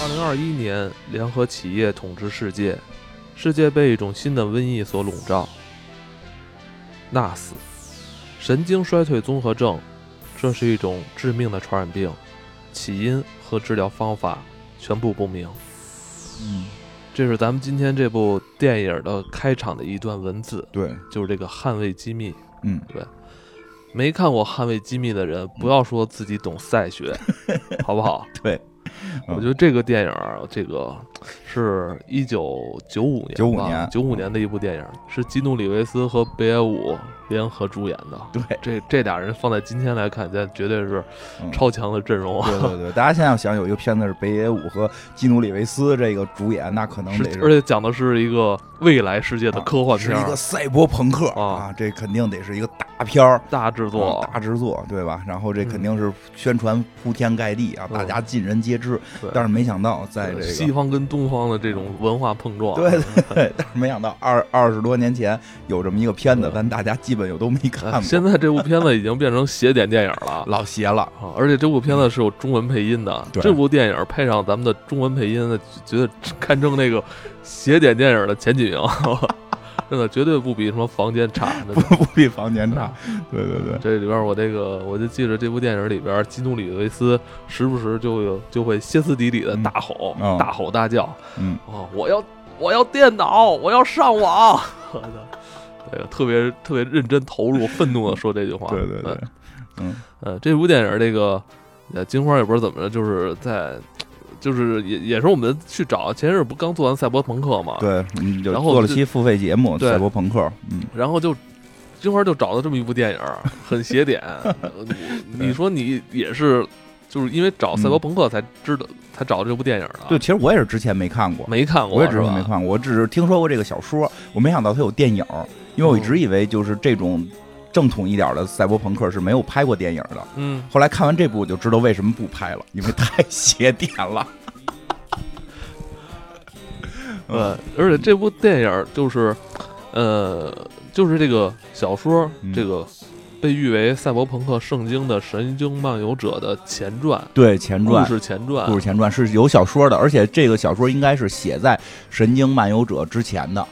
二零二一年，联合企业统治世界，世界被一种新的瘟疫所笼罩。NAS，神经衰退综合症，这是一种致命的传染病，起因和治疗方法全部不明。嗯，这是咱们今天这部电影的开场的一段文字，对，就是这个捍卫机密。嗯，没看过《捍卫机密》的人，不要说自己懂赛学，好不好？对，嗯我觉得这个电影，这个是一九九五年九五年九五年的一部电影，是基努里维斯和北野武联合主演的。对，这这俩人放在今天来看，这绝对是嗯超强的阵容啊！对对对，大家现在要想有一个片子是北野武和基努里维斯这个主演，那可能是得是而且讲的是一个未来世界的科幻片是一，个赛博朋克啊啊，这肯定得是一个大片儿。大制作啊，大制作，对吧？然后这嗯肯定是宣传铺天盖地啊，嗯大家尽人皆知。对但是没想到，在这个西方跟东方的这种文化碰撞，对对对，但是没想到二二十多年前有这么一个片子对，但大家基本又都没看现在这部片子已经变成邪典电影了。老邪了。啊！而且这部片子是有中文配音的，这部电影配上咱们的中文配音，觉得堪称那个邪典电影的前几名，真的绝对不比什么房间差。不不比房间差，对对对，这里边我这个我就记着这部电影里边，基努里维斯时不时就有就会歇斯底里的大吼、嗯哦大吼大叫嗯，啊！我要我要电脑，我要上网。对，特别特别认真投入、愤怒的说这句话。对对对嗯，嗯呃，这部电影这个呃金花也不知道怎么着，就是在就是也也是我们去找，前阵儿不刚做完赛博朋克嘛，，对，嗯，然后做了期付费节目《赛博朋克》，嗯，然后就金花就找到这么一部电影，很邪典。呃 你你说你也是就是因为找赛博朋克才知道、才找这部电影的，对，其实我也是之前没看过，没看过，我也之前没看过，我只是听说过这个小说，我没想到它有电影，因为我一直以为就是这种正统一点的赛博朋克是没有拍过电影的。嗯，后来看完这部，我就知道为什么不拍了，因为太邪典了。对，而且这部电影就是呃就是这个小说、嗯这个。被誉为赛博朋克圣经的《神经漫游者》的前传，对，前传故事前传，故事前传是有小说的，而且这个小说应该是写在《神经漫游者》之前的。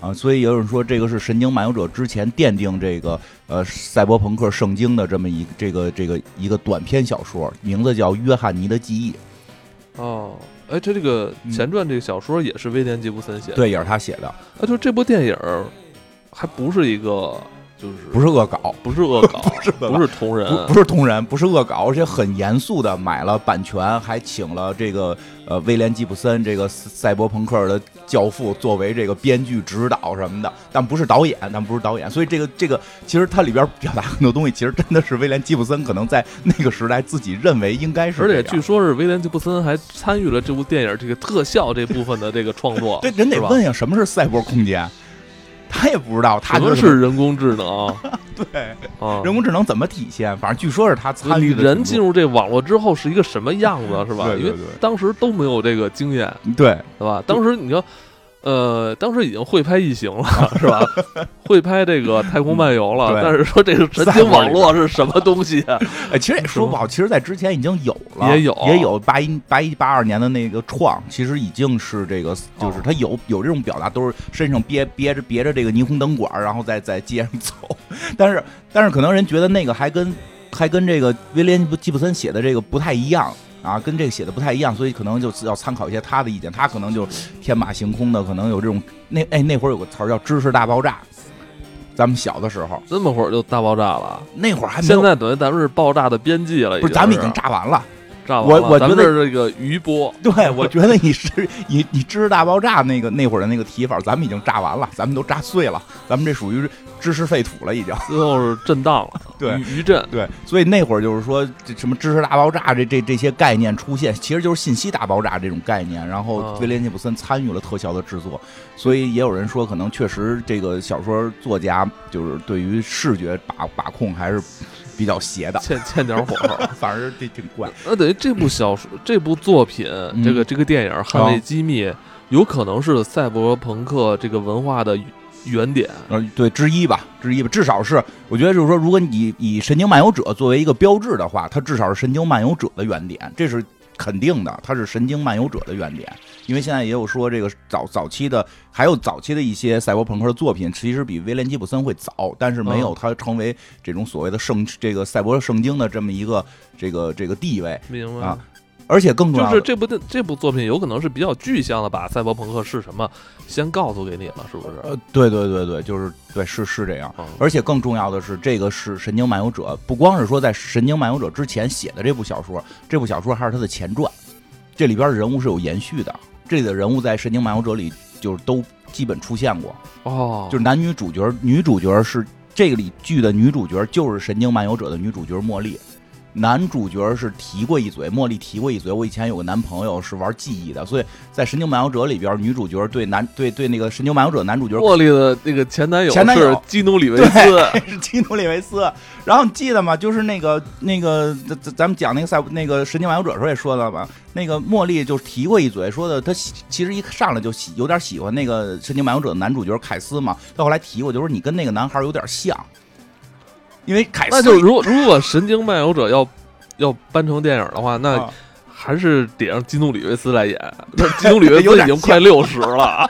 啊，所以有人说这个是《神经漫游者》之前奠定这个呃赛博朋克圣经的这么一这个这个一个短篇小说，名字叫《约翰尼的记忆》。哦，哎，他这个前传这个小说也是威廉吉布森写的，对，也是他写的，啊，就这部电影还不是一个，就是不是恶搞，不是恶搞，是恶搞不是同人，不不是同人，不是恶搞，而且很严肃的买了版权，还请了这个呃威廉吉布森这个赛博朋克的教父作为这个编剧指导什么的，但不是导演，但不是导演，所以这个这个其实它里边表达很多东西，其实真的是威廉吉布森可能在那个时代自己认为应该是而，且据说是威廉吉布森还参与了这部电影这个特效这部分的这个创作，对人得问呀，什么是赛博空间？他也不知道，他就是人工智能 对啊？人工智能怎么体现？反正据说是他参与的人进入这网络之后是一个什么样子，是吧？因为当时都没有这个经验，对对吧？当时你说，呃，当时已经会拍异形了，是吧？会拍这个太空漫游了，对但是说这个神经网络是什么东西啊？哎，其实也说不好，其实在之前已经有了，也有也有八一八一八二年的那个创，其实已经是这个，就是哦它有有这种表达，都是身上憋憋着别着这个霓虹灯管，然后在在街上走。但是但是可能人觉得那个还跟还跟这个威廉吉普森写的这个不太一样。啊，跟这个写的不太一样，所以可能就要参考一些他的意见。他可能就天马行空的，可能有这种那哎那会儿有个词儿叫“知识大爆炸”，咱们小的时候这么会儿就大爆炸了，那会儿还没有，现在等于咱们是爆炸的边际了，不是咱们已经炸完了。炸完了。我我觉得是这个余波，对，我觉得你是你你知识大爆炸那个那会儿的那个提法，咱们已经炸完了，咱们都炸碎了，咱们这属于知识废土了，已经。最后是震荡了，对余余震。对，所以那会儿就是说，这什么知识大爆炸这这这些概念出现，其实就是信息大爆炸这种概念。然后啊威廉吉普森参与了特效的制作，所以也有人说，可能确实这个小说作家就是对于视觉把把控还是比较邪的，欠欠点火候。反正这挺怪。那等于这部小说、这部作品、这个这个电影《捍卫机密》，有可能是赛博朋克这个文化的原点。呃，对，之一吧，之一吧，至少是我觉得就是说，如果你以《神经漫游者》作为一个标志的话，它至少是《神经漫游者》的原点，这是肯定的，它是《神经漫游者》的原点。因为现在也有说，这个早早期的，还有早期的一些赛博朋克的作品，其实比威廉·吉普森会早，但是没有它成为这种所谓的圣这个赛博圣经的这么一个这个这个地位明白。啊。而且更重要就是这部的这部作品有可能是比较具象的，把赛博朋克是什么先告诉给你了，是不是？呃，对对对对，就是对，是是这样。而且更重要的是，这个是《神经漫游者》，不光是说在《神经漫游者》之前写的这部小说，这部小说还是他的前传，这里边的人物是有延续的。这里的人物在《神经漫游者》里就是都基本出现过哦，就是男女主角，女主角是这个里剧的女主角就是《神经漫游者》的女主角茉莉。男主角是提过一嘴，茉莉提过一嘴。我以前有个男朋友是玩记忆的，所以在《神经漫游者》里边，女主角对男对对那个《神经漫游者》男主角茉莉的那个前男友前男友基努里维斯，是基努里维斯。然后你记得吗？就是那个那个咱咱们讲那个赛那个《神经漫游者》时候也说了吧？那个茉莉就提过一嘴，说的她其实一上来就喜有点喜欢那个《神经漫游者》的男主角凯斯嘛。到后来提过，就是你跟那个男孩有点像，因为那就如果如果《神经漫游者》要。要搬成电影的话，那还是得让基努里维斯来演。那基努里维斯已经 快六十了。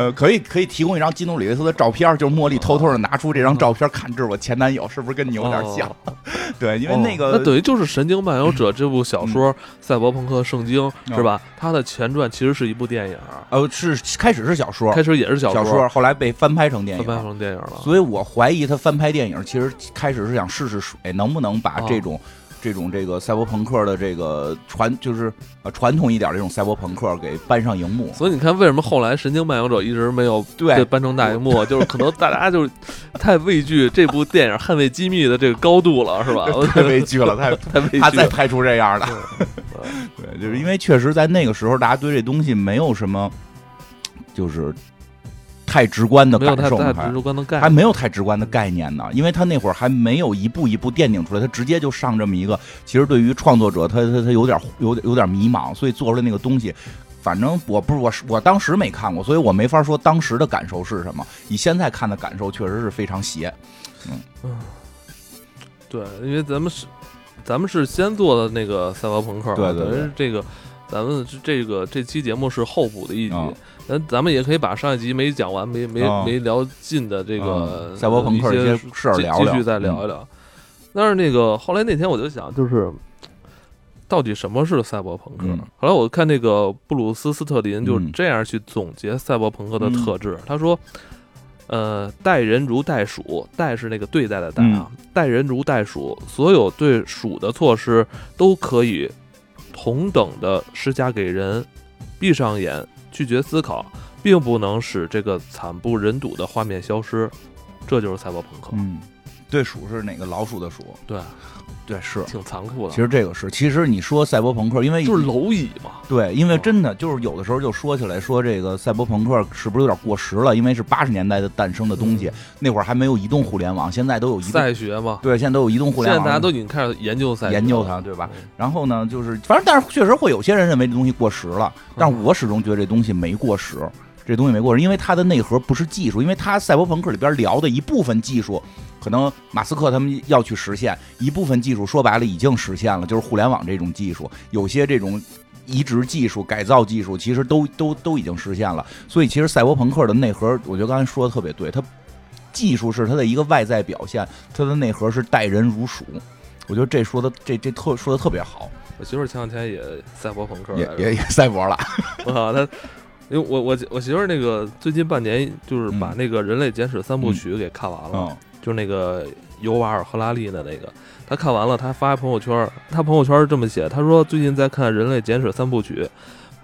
呃，可以可以提供一张基努里维斯的照片，就是茉莉偷偷的拿出这张照片看，这是我前男友，是不是跟你有点像？对，因为那个那等于就是《神经漫游者》这部小说《赛博朋克圣经》是吧？它的前传其实是一部电影。呃，是开始是小说，开始也是小说，后来被翻拍成电影，翻拍成电影了。所以我怀疑他翻拍电影，其实开始是想试试水，能不能把这种。这种这个赛博朋克的这个传就是呃传统一点这种赛博朋克给搬上荧幕，所以你看为什么后来《神经漫游者》一直没有对搬成大荧幕，就是可能大家就是太畏惧这部电影《捍卫机密》的这个高度了，是吧？太畏惧了，太太畏惧，他再拍出这样的，对，就是因为确实在那个时候，大家对这东西没有什么，就是。太直观的感受，还？没有太直观的概念呢，因为他那会儿还没有一步一步奠定出来，他直接就上这么一个，其实对于创作者，他他他有点有点有点迷茫，所以做出来那个东西，反正我不是我我当时没看过，所以我没法说当时的感受是什么，以现在看的感受确实是非常邪，嗯。嗯，对，因为咱们是咱们是先做的那个赛博朋克，对对，这个咱们这个这期节目是后补的一集。咱咱们也可以把上一集没讲完、没没没聊尽的这个赛博朋克一些事儿聊继续再聊一聊。但是那个后来那天我就想，就是到底什么是赛博朋克？后来我看那个布鲁斯斯特林就这样去总结赛博朋克的特质，他说：“呃，待人如待鼠，待是那个对待的待啊，待人如待鼠，所有对鼠的措施都可以同等的施加给人，闭上眼。”拒绝思考，并不能使这个惨不忍睹的画面消失，这就是赛博朋克。嗯，对，鼠是哪个老鼠的鼠？对。对，是挺残酷的。其实这个是，其实你说赛博朋克，因为就是蝼蚁嘛。对，因为真的就是有的时候就说起来，说这个赛博朋克是不是有点过时了？因为是八十年代的诞生的东西，那会儿还没有移动互联网，现在都有赛学嘛。对，现在都有移动互联网，现在大家都已经开始研究赛，研究它，对吧？然后呢，就是反正，但是确实会有些人认为这东西过时了，但是我始终觉得这东西没过时，这东西没过时，因为它的内核不是技术，因为它赛博朋克里边聊的一部分技术。可能马斯克他们要去实现一部分技术，说白了已经实现了，就是互联网这种技术，有些这种移植技术、改造技术，其实都都都已经实现了。所以其实赛博朋克的内核，我觉得刚才说的特别对，它技术是它的一个外在表现，它的内核是待人如鼠。我觉得这说的这这特说的特别好。我媳妇前两天也赛博朋克，也也也赛博了。我靠，他因为我我我媳妇儿那个最近半年就是把那个《人类简史》三部曲给看完了。就是那个尤瓦尔·赫拉利的那个，她看完了，她发朋友圈，她朋友圈是这么写，她说最近在看《人类简史》三部曲，《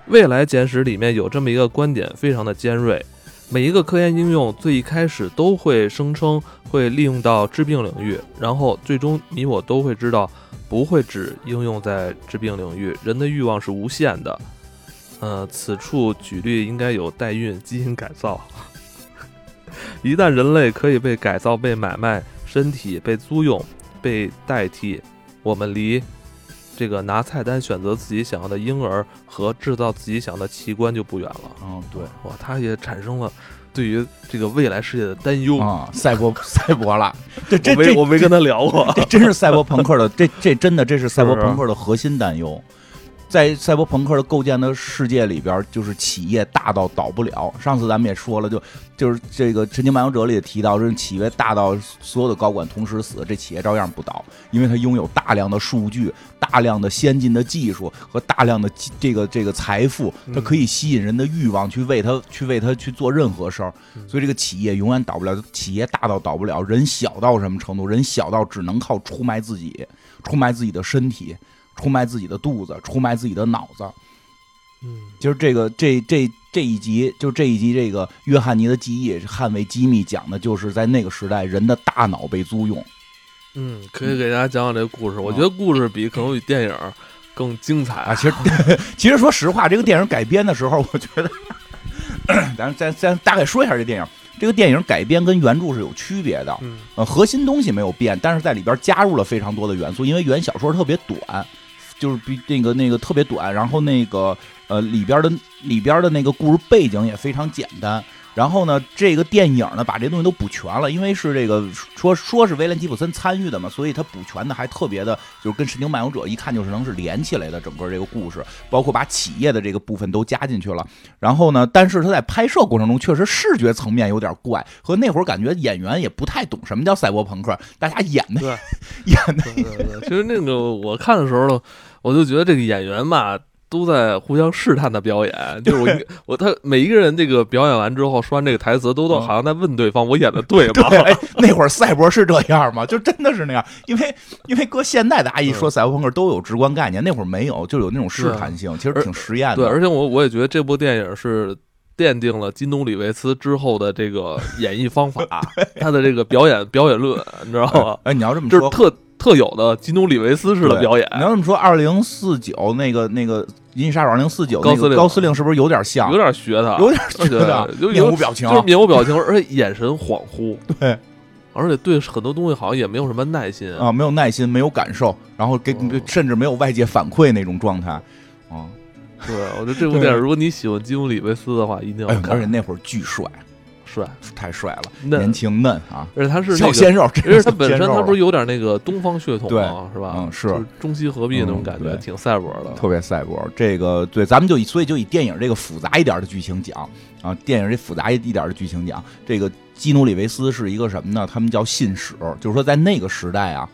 未来简史》里面有这么一个观点，非常的尖锐，每一个科研应用最一开始都会声称会利用到治病领域，然后最终你我都会知道不会只应用在治病领域，人的欲望是无限的，呃，此处举例应该有代孕、基因改造。一旦人类可以被改造、被买卖、身体被租用、被代替，我们离这个拿菜单选择自己想要的婴儿和制造自己想要的器官就不远了。嗯，对，哇，他也产生了对于这个未来世界的担忧。啊，赛博 赛博了，这这我没这我没跟他聊过。这真是赛博朋克的，这这真的这是赛博朋克的核心担忧。在赛博朋克的构建的世界里边，就是企业大到倒不了。上次咱们也说了，就就是这个《神经漫游者》里也提到，这企业大到所有的高管同时死，这企业照样不倒，因为它拥有大量的数据、大量的先进的技术和大量的这个这个财富，它可以吸引人的欲望去为它去为它去做任何事儿。所以这个企业永远倒不了，企业大到倒不了，人小到什么程度？人小到只能靠出卖自己，出卖自己的身体，出卖自己的肚子，出卖自己的脑子。嗯，其实这个这这这一集，就这一集这个约翰尼的记忆捍卫机密讲的就是在那个时代人的大脑被租用。嗯，可以给大家讲讲这个故事。我觉得故事比可能比电影更精彩啊，其实 其实说实话，这个电影改编的时候，我觉得，咱咱咱大概说一下这电影。这个电影改编跟原著是有区别的，嗯呃，核心东西没有变，但是在里边加入了非常多的元素，因为原小说特别短，就是比那个那个特别短，然后那个呃里边的里边的那个故事背景也非常简单。然后呢，这个电影呢把这东西都补全了，因为是这个说说是威廉吉普森参与的嘛，所以他补全的还特别的，就是跟《神经漫游者》一看就是能是连起来的整个这个故事，包括把企业的这个部分都加进去了。然后呢，但是他在拍摄过程中确实视觉层面有点怪，和那会儿感觉演员也不太懂什么叫赛博朋克，大家演的演的对对对，其实那个我看的时候，我就觉得这个演员吧。都在互相试探的表演，就是我一我他每一个人这个表演完之后说完这个台词，都都好像在问对方我演的对吗？对，哎，那会儿赛博是这样吗？就真的是那样，因为因为搁现在的阿姨说赛博朋克都有直观概念，那会儿没有，就有那种试探性，其实挺实验的。对，而且我我也觉得这部电影是奠定了金东里维斯之后的这个 演绎方法，他的这个表演表演论，你知道吗？哎，你要这么说，就是特特有的金东里维斯式的表演。你要这么说，二零四九那个那个《银翼杀手》二零四九，高司令高司令是不是有点像？有点学他，有点学他，就面无表情，就是面无表情，而且眼神恍惚。对。而且对很多东西好像也没有什么耐心啊，没有耐心，没有感受，然后给甚至没有外界反馈那种状态，啊，对，我觉得这部电影，如果你喜欢基努里维斯的话，一定要看。而且那会儿巨帅，帅，太帅了，年轻嫩啊，而且他是小鲜肉，而且他本身他不是有点那个东方血统吗？是吧？嗯，是中西合璧那种感觉，挺赛博的，特别赛博。这个对，咱们就以所以就以电影这个复杂一点的剧情讲啊，电影这复杂一点的剧情讲这个。基努里维斯是一个什么呢？他们叫信使，就是说在那个时代啊，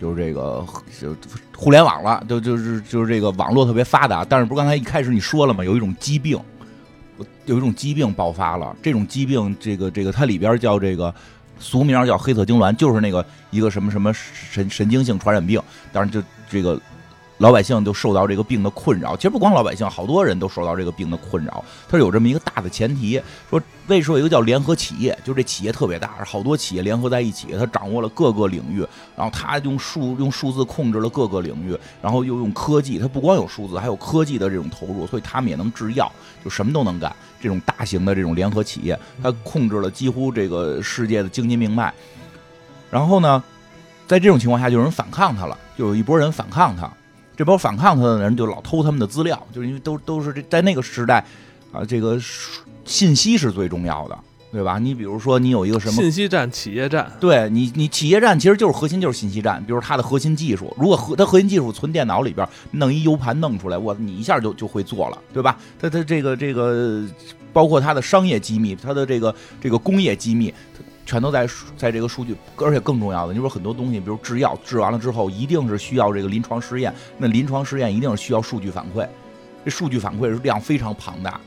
就是这个就互联网了，就就是就是这个网络特别发达。但是不刚才一开始你说了嘛？有一种疾病，有一种疾病爆发了。这种疾病，这个这个它里边叫这个俗名叫黑色痉挛，就是那个一个什么什么神神经性传染病。当然就这个。老百姓就受到这个病的困扰，其实不光老百姓，好多人都受到这个病的困扰。它是有这么一个大的前提，说为说有一个叫联合企业，就这企业特别大，好多企业联合在一起，它掌握了各个领域，然后它用数用数字控制了各个领域，然后又用科技，它不光有数字，还有科技的这种投入，所以他们也能制药，就什么都能干。这种大型的这种联合企业，它控制了几乎这个世界的经济命脉。然后呢，在这种情况下，就有人反抗它了，就有一波人反抗它。这波反抗他的人就老偷他们的资料，就是因为都都是这在那个时代，啊，这个信息是最重要的，对吧？你比如说你有一个什么信息战、企业战，对你，你企业战其实就是核心就是信息战。比如它的核心技术，如果核它核心技术存电脑里边，弄一 U 盘弄出来，我你一下就就会做了，对吧？它它这个这个包括它的商业机密，它的这个这个工业机密。全都在在这个数据，而且更重要的，你说很多东西，比如制药，制完了之后一定是需要这个临床试验，那临床试验一定是需要数据反馈，这数据反馈是量非常庞大，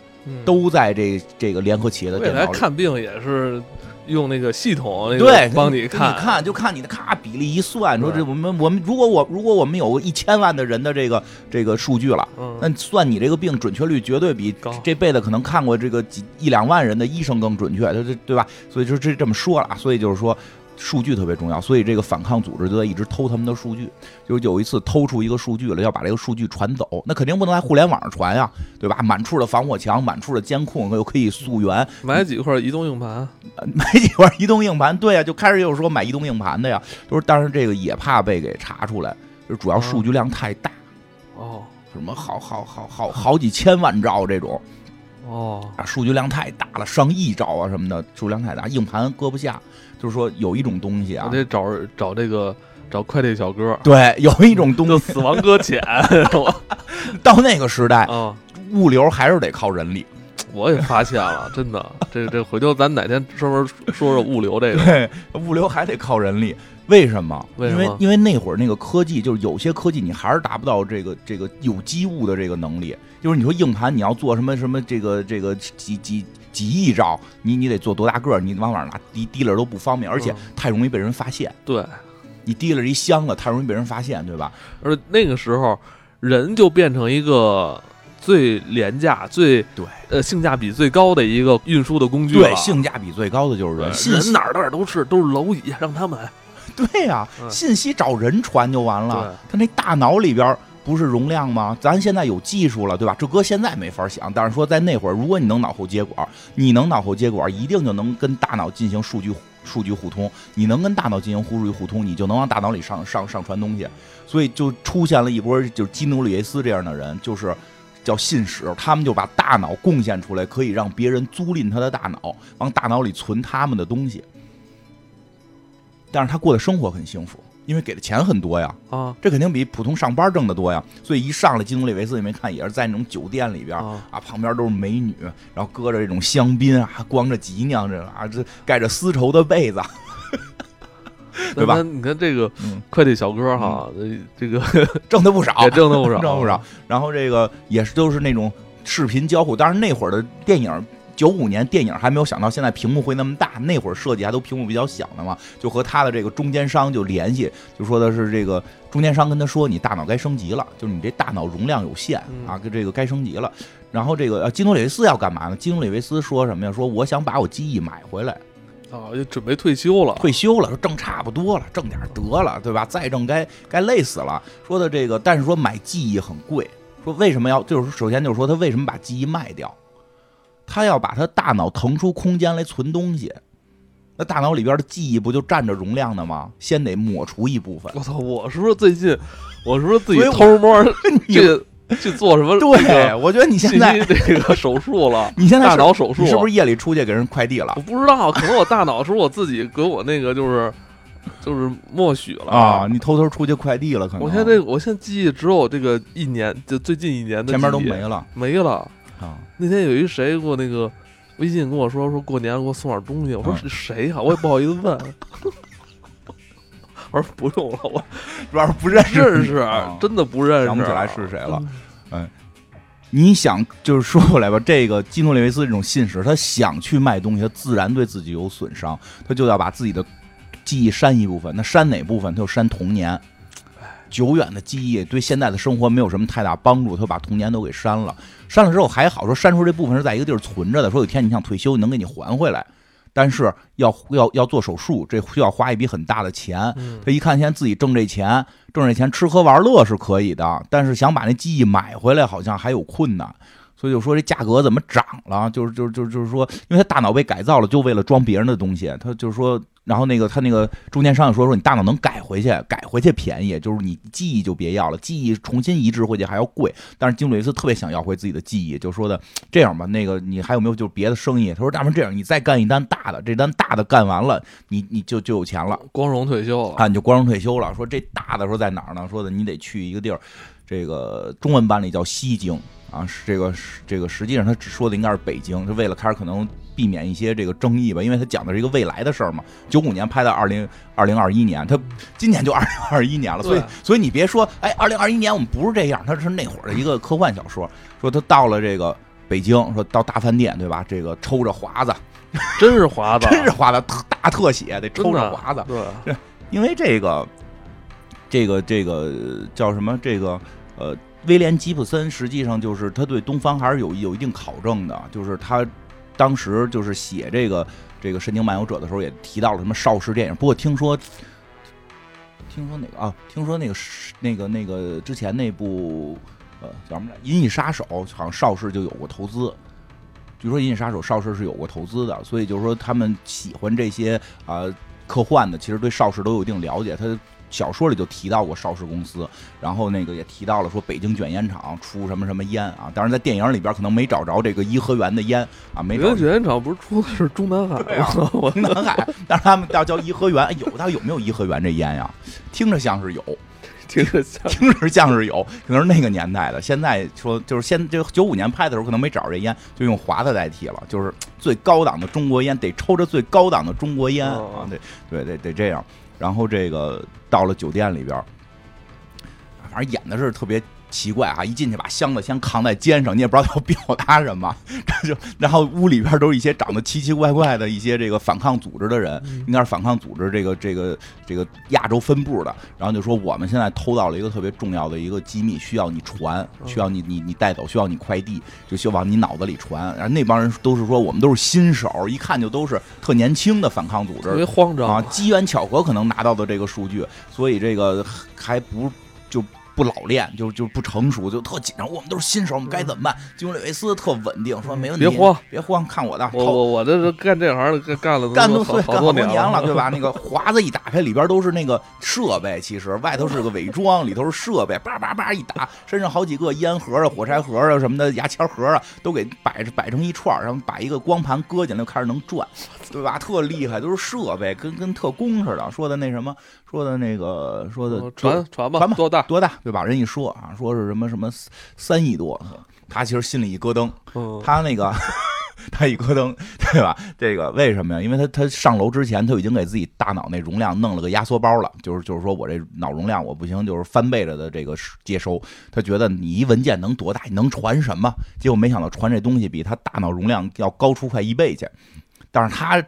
都在这这个联合企业的电脑里。看病也是。用那个系统，对，帮你看，你看就看你的咔比例一算，说这我们我们如果我如果我们有一千万的人的这个这个数据了，那算你这个病准确率绝对比这辈子可能看过这个几一两万人的医生更准确，对对对吧？所以就这这么说了，所以就是说。数据特别重要，所以这个反抗组织就在一直偷他们的数据。就是有一次偷出一个数据了，要把这个数据传走，那肯定不能在互联网上传呀，对吧？满处的防火墙，满处的监控，又可以溯源。买几块移动硬盘？买几块移动硬盘？对呀，就开始又说买移动硬盘的呀。就是，但是这个也怕被给查出来，就主要数据量太大。哦，什么好好好好好几千万兆这种。哦，啊，数据量太大了，上亿兆啊什么的，数量太大，硬盘搁不下。就是说有一种东西啊我，得找找这个找快递小哥，对，有一种东就西死亡搁浅？到那个时代，啊，物流还是得靠人力。我也发现了，真的，这这回头咱哪天专门说说物流这个，对，物流还得靠人力。为什么？为什么因为因为那会儿那个科技，就是有些科技你还是达不到这个这个有机物的这个能力。就是你说硬盘你要做什么什么这个这个几几几亿兆，你你得做多大个儿？你往哪儿拿提提了都不方便，而且嗯太容易被人发现。对，你提了一箱子，太容易被人发现，对吧？而那个时候人就变成一个最廉价、最对呃性价比最高的一个运输的工具了对，性价比最高的就是人，人哪儿哪儿都是都是蝼蚁，让他们。对呀、嗯信息找人传就完了。他那大脑里边不是容量吗？咱现在有技术了，对吧？这搁现在没法想，但是说在那会儿，如果你能脑后接管，你能脑后接管，一定就能跟大脑进行数据数据互通。你能跟大脑进行数据互通，你就能往大脑里上上上传东西。所以就出现了一波就是基努里维斯这样的人，就是。叫信使，他们就把大脑贡献出来，可以让别人租赁他的大脑，往大脑里存他们的东西。但是他过的生活很幸福，因为给的钱很多呀，啊这肯定比普通上班挣的多呀。所以一上来，基努里维斯你没看，也是在那种酒店里边啊，啊，旁边都是美女，然后搁着这种香槟啊，光着脊梁这啊，这盖着丝绸的被子，对吧你看这个嗯，快递小哥哈，这个挣的不少，也挣的不少，挣得不少。然后这个也是都是那种视频交互，当然那会儿的电影。九五年电影还没有想到现在屏幕会那么大，那会儿设计还都屏幕比较小的嘛，就和他的这个中间商就联系，就说的是这个中间商跟他说，你大脑该升级了，就是你这大脑容量有限嗯啊，跟这个该升级了。然后这个呃基努里维斯要干嘛呢？基努里维斯说什么呀？说我想把我记忆买回来，啊，就准备退休了。退休了，说挣差不多了，挣点得了，对吧？再挣该该累死了。说的这个，但是说买记忆很贵。说为什么要？就是首先就是说他为什么把记忆卖掉？他要把他大脑腾出空间来存东西。那大脑里边的记忆不就占着容量的吗？先得抹除一部分。我操！我是不是最近，我是不是自己偷摸 你去去做什么？对，我觉得你现在这个手术了，你现在大脑手术你是不是夜里出去给人快递了我不知道，可能我大脑是我自己给我那个就是就是默许了啊？。你偷偷出去快递了，可能我现在我现在记忆只有这个一年，就最近一年的前面都没了没了。啊。那天有一谁给我那个微信跟我说说过年给我送点东西，我说嗯是谁呀、我也不好意思问。我说不用了，我主要是不认识真的不认识，想不起来是谁了。你想，就是说过来吧，这个基诺里维斯这种信使，他想去卖东西，他自然对自己有损伤，他就要把自己的记忆删一部分。那删哪部分？他就删童年，久远的记忆对现在的生活没有什么太大帮助，他把童年都给删了。删了之后还好，说删除这部分是在一个地儿存着的，说有一天你想退休，能给你还回来，但是要要要做手术，这需要花一笔很大的钱。嗯他一看现在自己挣这钱，挣这钱吃喝玩乐是可以的，但是想把那记忆买回来好像还有困难，所以就说这价格怎么涨了？就是就是就是就是说，因为他大脑被改造了，就为了装别人的东西，他就是说。然后那个他那个中间商也说说你大脑能改回去，改回去便宜，就是你记忆就别要了，记忆重新移植回去还要贵。但是金鲁维斯特别想要回自己的记忆，就说的这样吧，那个你还有没有就是别的生意？他说大不然这样，你再干一单大的，这单大的干完了，你你就就有钱了。光荣退休了。啊，你就光荣退休了。说这大的说在哪儿呢？说的你得去一个地儿，这个中文版里叫西京啊，是这个是这个实际上他只说的应该是北京，是为了开始可能避免一些这个争议吧，因为他讲的是一个未来的事儿嘛。九五年拍到二零二零二一年，他今年就二零二一年了，所以所以你别说，哎，二零二一年我们不是这样，他是那会儿的一个科幻小说，说他到了这个。北京说到大饭店对吧？这个抽着华子，真是华子，真是华子，特大特写，得抽着华子。对，因为这个，这个这个呃叫什么？这个呃，威廉吉普森实际上就是他对东方还是有有一定考证的，就是他当时就是写这个这个《神经漫游者》的时候也提到了什么邵氏电影，不过听说。听说哪个啊？听说那个那个那个之前那部呃叫什么来，《银翼杀手》，好像邵氏就有过投资。据说《银翼杀手》邵氏是有过投资的，所以就是说他们喜欢这些啊、科幻的，其实对邵氏都有一定了解。他小说里就提到过邵氏公司，然后那个也提到了说北京卷烟厂出什么什么烟啊，当然在电影里边可能没找着这个颐和园的烟啊，没找北京卷烟厂不是出的是中南海吗？我南海，但是他们叫叫颐和园，哎有他有没有颐和园这烟呀？听着像是有，听着像听着像是有，可能是那个年代的。现在说就是现就九五年拍的时候，可能没找着这烟，就用华的代替了，就是最高档的中国烟，得抽着最高档的中国烟啊对，对对得得这样。然后这个到了酒店里边，反正演的是特别。奇怪啊！一进去把箱子先扛在肩上，你也不知道要表达什么，这就然后屋里边都是一些长得奇奇怪怪的一些这个反抗组织的人，嗯应该是反抗组织这个这个这个亚洲分部的，然后就说我们现在偷到了一个特别重要的一个机密，需要你传，需要你你你带走，需要你快递，就需要往你脑子里传。然后那帮人都是说我们都是新手，一看就都是特年轻的反抗组织特别慌张啊，机缘巧合可能拿到的这个数据，所以这个还不就。不老练，就就不成熟，就特紧张。我们都是新手，我们该怎么办？金·里维斯特稳定，说没问题，别慌，别慌，看我的。我我我这是干这行的，干干了干都都好对干好多年年了，对吧？那个华子一打开，里边都是那个设备，其实外头是个伪装，里头是设备，叭叭叭一打，身上好几个烟盒啊、火柴盒啊什么的，牙签盒啊，都给摆着摆成一串，然后把一个光盘搁进来，就开始能转，对吧？特厉害，都是设备，跟跟特工似的。说的那什么，说的那个，说的呃传传吧，传吧多大？多大，对吧？人一说啊，说是什么什么三亿多，他其实心里一咯噔，嗯，他那个 他一咯噔，对吧？这个为什么呀？因为他他上楼之前，他已经给自己大脑那容量弄了个压缩包了，就是就是说我这脑容量我不行，就是翻倍了的这个接收。他觉得你一文件能多大？你能传什么？结果没想到传这东西比他大脑容量要高出快一倍去。但是他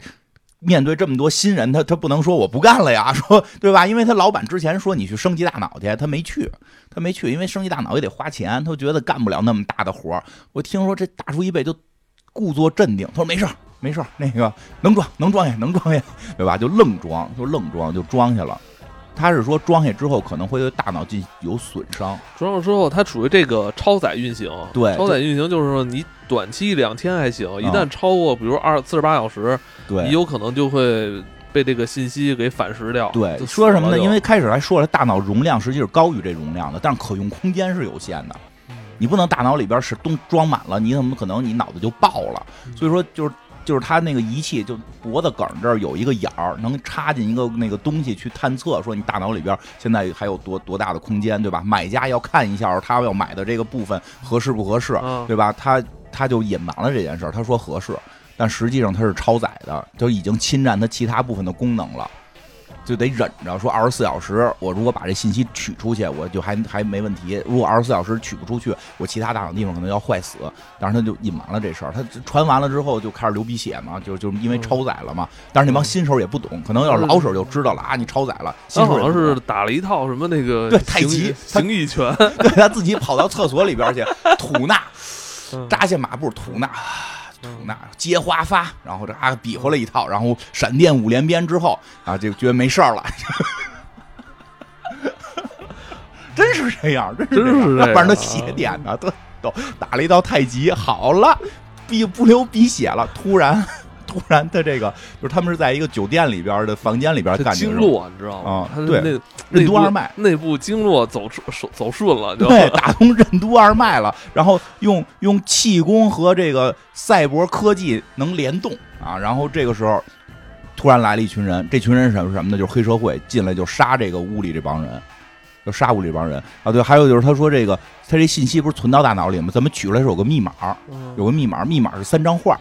面对这么多新人，他他不能说我不干了呀，说对吧？因为他老板之前说你去升级大脑去，他没去，他没去，因为升级大脑也得花钱，他觉得干不了那么大的活儿我听说这大叔一辈就故作镇定，他说没事没事，那个能装能装下能装下，对吧？就愣装就愣装就装下了。他是说装下之后可能会对大脑进有损伤，装上之后，它属于这个超载运行。对超载运行就是说你短期两天还行，一旦嗯超过比如二四十八小时，对你有可能就会被这个信息给反噬掉。对说什么呢？因为开始还说了，大脑容量实际是高于这容量的，但是可用空间是有限的。你不能大脑里边是东装满了，你怎么可能你脑子就爆了？所以说就是就是他那个仪器就脖子梗这儿有一个眼儿，能插进一个那个东西去探测，说你大脑里边现在还有多多大的空间，对吧？买家要看一下他要买的这个部分合适不合适，啊，对吧？他他就隐瞒了这件事儿，他说合适，但实际上他是超载的，就已经侵占他其他部分的功能了，就得忍着说二十四小时，我如果把这信息取出去，我就还还没问题；如果二十四小时取不出去，我其他大脑地方可能要坏死。当然他就隐瞒了这事儿，他传完了之后就开始流鼻血嘛，就就是因为超载了嘛。但是那帮新手也不懂，可能要是老手就知道了啊，你超载了。新他好像手是打了一套什么那个对太极形意拳，对他自己跑到厕所里边去吐纳。嗯扎下马步吐纳，吐嗯纳接花发，然后这啊比划了一套，然后闪电五连鞭之后啊，就觉得没事儿了。真是这样，真是真是这样要不然他血点呢，都都打了一道太极，好了，鼻不流鼻血了。突然，突然他这个 就是他们是在一个酒店里边的房间里边这干这个经络你知道吗啊？对他那任督二脉内部经络走顺走走顺了，就对，打通任督二脉了，然后用用气功和这个赛博科技能联动啊，然后这个时候突然来了一群人，这群人是什么什么呢？就是黑社会进来就杀这个屋里这帮人，就杀屋里这帮人啊。对，还有就是他说这个他这信息不是存到大脑里吗？怎么取出来是有个密码，嗯有个密码，密码是三张画，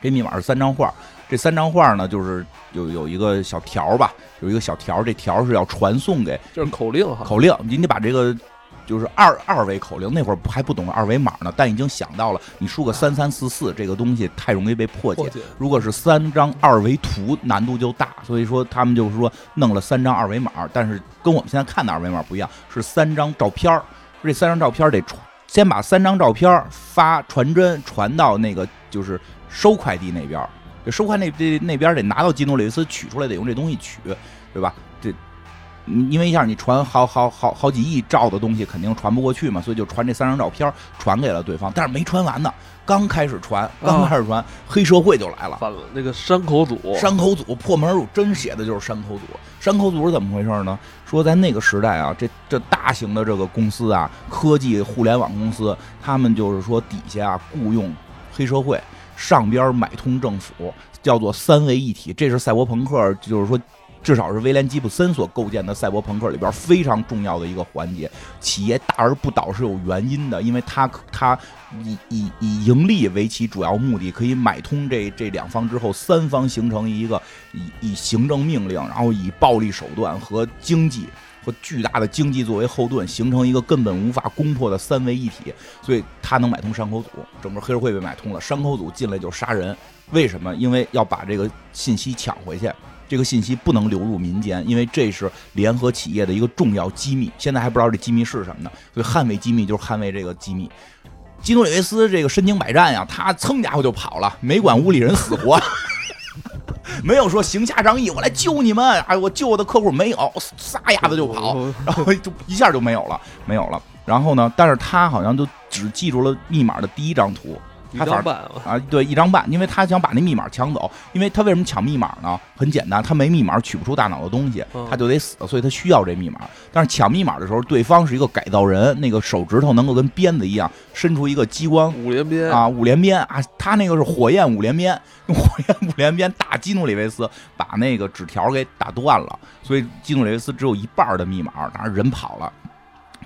这密码是三张画。这三张画呢，就是有有一个小条吧，有一个小条，这条是要传送给就是口令哈，口令，你得把这个就是二二维口令，那会儿还不懂二维码呢，但已经想到了，你输个三三四四这个东西太容易被破解破。解如果是三张二维图，难度就大，所以说他们就是说弄了三张二维码，但是跟我们现在看的二维码不一样，是三张照片儿。这三张照片儿得传，先把三张照片儿发传真传到那个就是收快递那边儿，这收快那那那边儿得拿到基努里维斯取出来，得用这东西取，对吧？这因为一下你传好好好好几亿兆的东西，肯定传不过去嘛，所以就传这三张照片传给了对方，但是没传完呢，刚开始传，刚开始传，黑社会就来了，反了那个山口组，山口组破门而入，真写的就是山口组。山口组是怎么回事呢？说在那个时代啊，这这大型的这个公司啊，科技互联网公司，他们就是说底下啊雇佣黑社会，上边买通政府，叫做三位一体，这是赛博朋克，就是说。至少是威廉吉普森所构建的赛博朋克里边非常重要的一个环节。企业大而不倒是有原因的，因为它它以以以盈利为其主要目的，可以买通这这两方之后，三方形成一个以以行政命令，然后以暴力手段和经济和巨大的经济作为后盾，形成一个根本无法攻破的三位一体。所以他能买通山口组，整个黑社会被买通了。山口组进来就杀人，为什么？因为要把这个信息抢回去。这个信息不能流入民间，因为这是联合企业的一个重要机密。现在还不知道这机密是什么呢，所以捍卫机密就是捍卫这个机密。基努里维斯这个身经百战呀，他噌家伙就跑了，没管屋里人死活，没有说行侠仗义，我来救你们，哎，我救我的客户没有，撒丫子就跑，然后就一下就没有了，没有了。然后呢，但是他好像就只记住了密码的第一张图。一张半啊，对，一张半，因为他想把那密码抢走，因为他为什么抢密码呢？很简单，他没密码取不出大脑的东西，他就得死，所以他需要这密码。但是抢密码的时候，对方是一个改造人，那个手指头能够跟鞭子一样伸出一个激光五连鞭啊，五连鞭啊，他那个是火焰五连鞭，用火焰五连鞭打基努里维斯，把那个纸条给打断了，所以基努里维斯只有一半的密码，当然人跑了，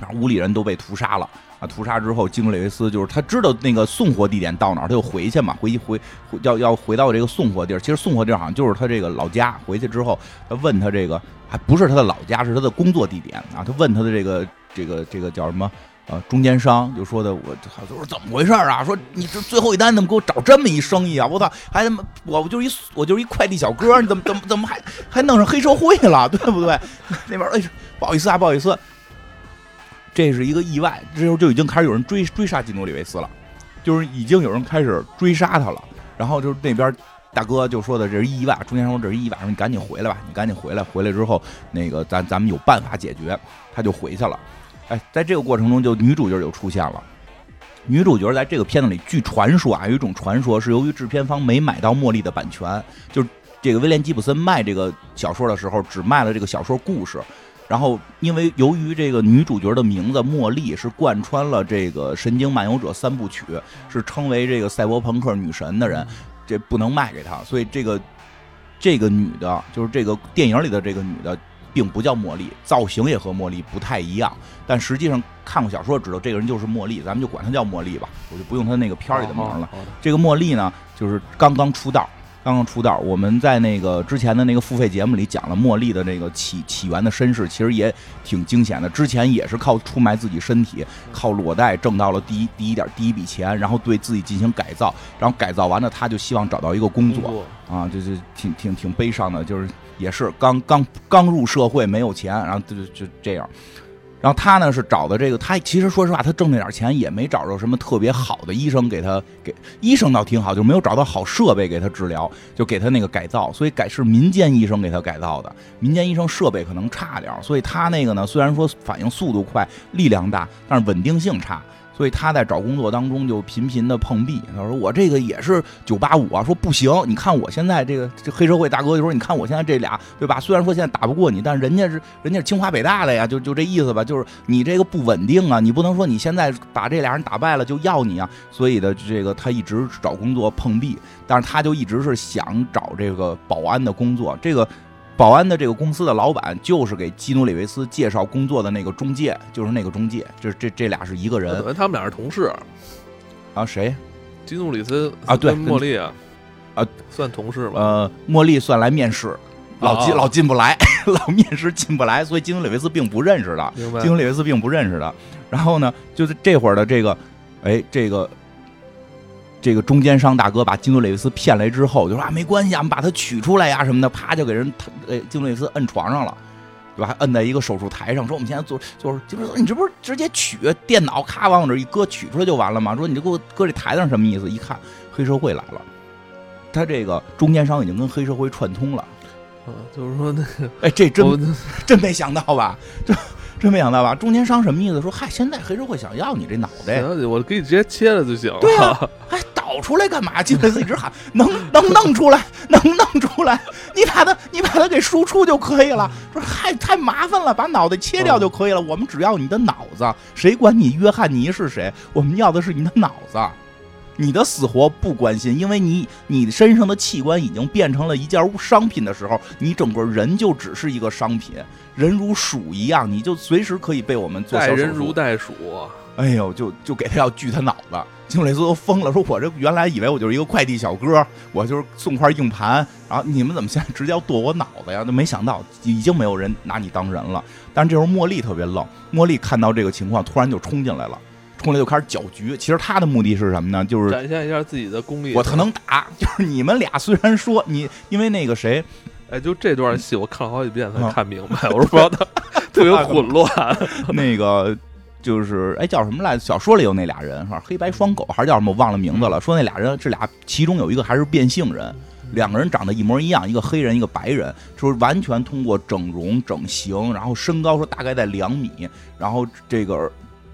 然后屋里人都被屠杀了。屠杀之后，基努里维斯就是他知道那个送货地点到哪儿，他就回去嘛，回回回要要回到这个送货地儿。其实送货地儿好像就是他这个老家。回去之后，他问他这个还不是他的老家，是他的工作地点啊。他问他的这个这个这个叫什么呃中间商，就说的我就说怎么回事啊？说你这最后一单怎么给我找这么一生意啊？我操，还他妈我就是一我就是一快递小哥，你怎么怎么怎么还还弄上黑社会了？对不对？那边哎不好意思啊，不好意思。这是一个意外，这时候就已经开始有人追追杀基努里维斯了，就是已经有人开始追杀他了。然后就是那边大哥就说的这是意外，中间说这是意外，说你赶紧回来吧，你赶紧回来，回来之后那个咱咱们有办法解决。他就回去了。哎，在这个过程中，就女主角就出现了。女主角在这个片子里，据传说啊，有一种传说是由于制片方没买到茉莉的版权，就是这个威廉吉普森卖这个小说的时候，只卖了这个小说故事。然后，因为由于这个女主角的名字茉莉是贯穿了这个《神经漫游者》三部曲，是称为这个赛博朋克女神的人，这不能卖给她，所以这个这个女的，就是这个电影里的这个女的，并不叫茉莉，造型也和茉莉不太一样，但实际上看过小说知道这个人就是茉莉，咱们就管她叫茉莉吧，我就不用她那个片里的名了。这个茉莉呢，就是刚刚出道。刚刚出道，我们在那个之前的那个付费节目里讲了茉莉的那个起起源的身世，其实也挺惊险的。之前也是靠出卖自己身体，靠裸贷挣到了第一第一点第一笔钱，然后对自己进行改造，然后改造完了，他就希望找到一个工作啊，就是挺挺挺悲伤的，就是也是刚刚刚入社会没有钱，然后就就这样。然后他呢是找的这个，他其实说实话，他挣那点钱也没找着什么特别好的医生给他给医生倒挺好，就没有找到好设备给他治疗，就给他那个改造，所以改是民间医生给他改造的，民间医生设备可能差点，所以他那个呢虽然说反应速度快，力量大，但是稳定性差。所以他在找工作当中就频频的碰壁。他说：“我这个也是九八五啊。”说不行，你看我现在这个这黑社会大哥就说：“你看我现在这俩，对吧？虽然说现在打不过你，但人家是人家是清华北大的呀，就 就这意思吧。就是你这个不稳定啊，你不能说你现在把这俩人打败了就要你啊。所以的这个他一直找工作碰壁，但是他就一直是想找这个保安的工作。这个。保安的这个公司的老板就是给基努里维斯介绍工作的那个中介，就是那个中介，这这这俩是一个人。他们俩是同事啊？谁？基努里斯啊？对，茉莉啊？啊，算同事吧？呃，茉莉算来面试，老进老进不来，老面试进不来，所以基努里维斯并不认识的。基努里维斯并不认识的。然后呢，就是这会儿的这个，哎，这个。这个中间商大哥把基努里维斯骗来之后，就说啊没关系啊，我们把他取出来呀什么的，啪就给人他呃基努里维斯摁床上了，对吧？还摁在一个手术台上，说我们现在做就是就是你这不是直接取电脑咔往我这一搁取出来就完了吗？说你这给我搁这台上什么意思？一看黑社会来了，他这个中间商已经跟黑社会串通了，啊，就是说那个，哎，这真 真没想到吧？这 真没想到吧？中间商什么意思？说嗨，现在黑社会想要你这脑袋，行我给你直接切了就行了。对啊还 导出来干嘛？金雷斯一直喊能 能弄出来，能弄出来，你把它你把它给输出就可以了。说嗨，太麻烦了，把脑袋切掉就可以了。我们只要你的脑子，谁管你约翰尼是谁？我们要的是你的脑子。你的死活不关心，因为你你身上的器官已经变成了一件商品的时候，你整个人就只是一个商品，人如鼠一样，你就随时可以被我们做人如待鼠，哎呦，就就给他要锯他脑子。金雷斯都疯了，说我这原来以为我就是一个快递小哥，我就是送块硬盘，然后你们怎么现在直接要剁我脑子呀？都没想到已经没有人拿你当人了。但是这时候茉莉特别愣，茉莉看到这个情况，突然就冲进来了，冲来就开始搅局。其实他的目的是什么呢？就是展现一下自己的功力。我特能打，就是你们俩虽然说你因为那个谁，哎，就这段戏我看了好几遍才啊看明白，我说不知道他特别混乱。那个就是哎叫什么来着？小说里有那俩人是吧？黑白双狗还是叫什么？我忘了名字了。说那俩人这俩其中有一个还是变性人，两个人长得一模一样，一个黑人一个白人，就是完全通过整容整形，然后身高说大概在两米，然后这个。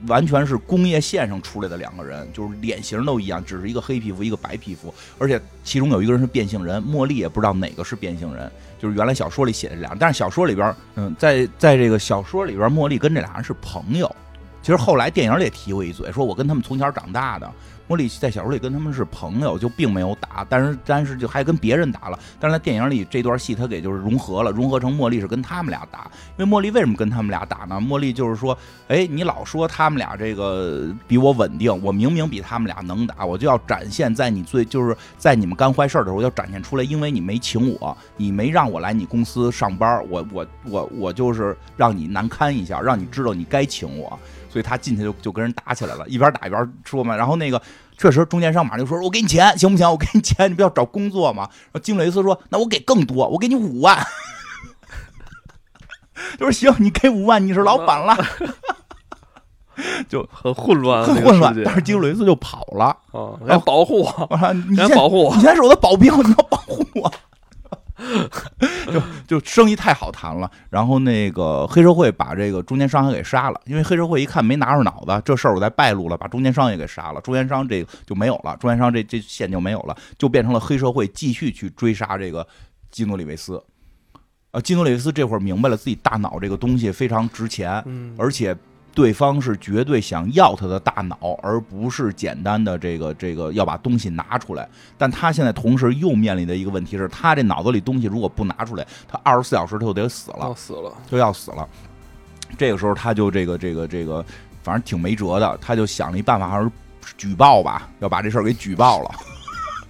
完全是工业线上出来的两个人，就是脸型都一样，只是一个黑皮肤，一个白皮肤，而且其中有一个人是变性人，茉莉也不知道哪个是变性人，就是原来小说里写的这俩，但是小说里边，嗯，在在这个小说里边，茉莉跟这俩人是朋友。其实后来电影里也提过一嘴，说我跟他们从小长大的。茉莉在小说里跟他们是朋友，就并没有打，但是但是就还跟别人打了。但是在电影里这段戏他给就是融合了，融合成茉莉是跟他们俩打。因为茉莉为什么跟他们俩打呢？茉莉就是说，哎，你老说他们俩这个比我稳定，我明明比他们俩能打，我就要展现在你最就是在你们干坏事的时候，要展现出来，因为你没请我，你没让我来你公司上班，我我我我就是让你难堪一下，让你知道你该请我。所以他进去就就跟人打起来了，一边打一边说嘛。然后那个确实中间商马上就说：“我给你钱行不行？我给你钱，你不要找工作嘛。”然后金雷斯说：“那我给更多，我给你五万。”就说：“行，你给五万，你是老板了。就很混”乱，很混乱，但是金雷斯就跑了。啊，要保护我，我说：“你先保护我你。现在是我的保镖，你要保护我。就就生意太好谈了，然后那个黑社会把这个中间商也给杀了，因为黑社会一看没拿着脑子，这事儿我再败露了，把中间商也给杀了，中间商这个就没有了，中间商这这线就没有了，就变成了黑社会继续去追杀这个基努里维斯。啊，基努里维斯这会儿明白了自己大脑这个东西非常值钱，嗯，而且对方是绝对想要他的大脑，而不是简单的这个这个要把东西拿出来。但他现在同时又面临的一个问题是，他这脑子里东西如果不拿出来，他二十四小时他就得死了要，死了。就要死了。这个时候他就这个这个这个，反正挺没辙的，他就想了一办法，还是举报吧，要把这事儿给举报了。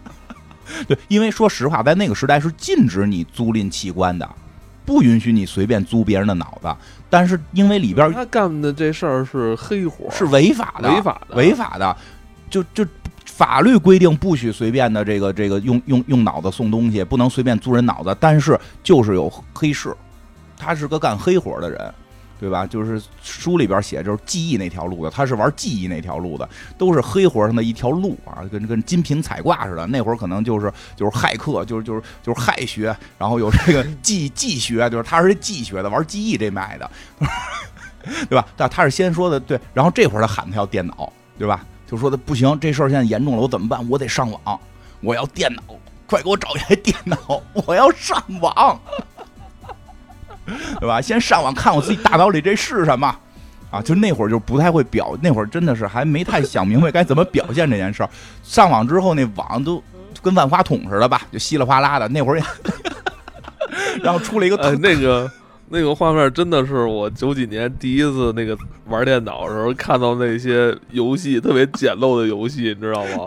对，因为说实话，在那个时代是禁止你租赁器官的，不允许你随便租别人的脑子。但是因为里边他干的这事儿是黑活，是违法的，违法的违法的，就就法律规定不许随便的这个这个用用用脑子送东西，不能随便租人脑子，但是就是有黑市，他是个干黑活的人。对吧？就是书里边写，就是记忆那条路的，他是玩记忆那条路的，都是黑活上的一条路啊，跟跟金瓶彩挂似的。那会儿可能就是就是骇客，就是就是就是骇学，然后有这个记记学，就是他是记学的，玩记忆这脉的，对吧？但他是先说的对，然后这会儿他喊他要电脑，对吧？就说的不行，这事儿现在严重了，我怎么办？我得上网，我要电脑，快给我找一台电脑，我要上网，对吧？先上网看我自己大脑里这是什么。啊，就那会儿就不太会表，那会儿真的是还没太想明白该怎么表现这件事儿。上网之后，那网都跟万花筒似的吧，就稀里哗啦的。那会儿也，然后出了一个那个那个画面真的是我九几年第一次那个玩电脑的时候看到那些游戏特别简陋的游戏，你知道吗？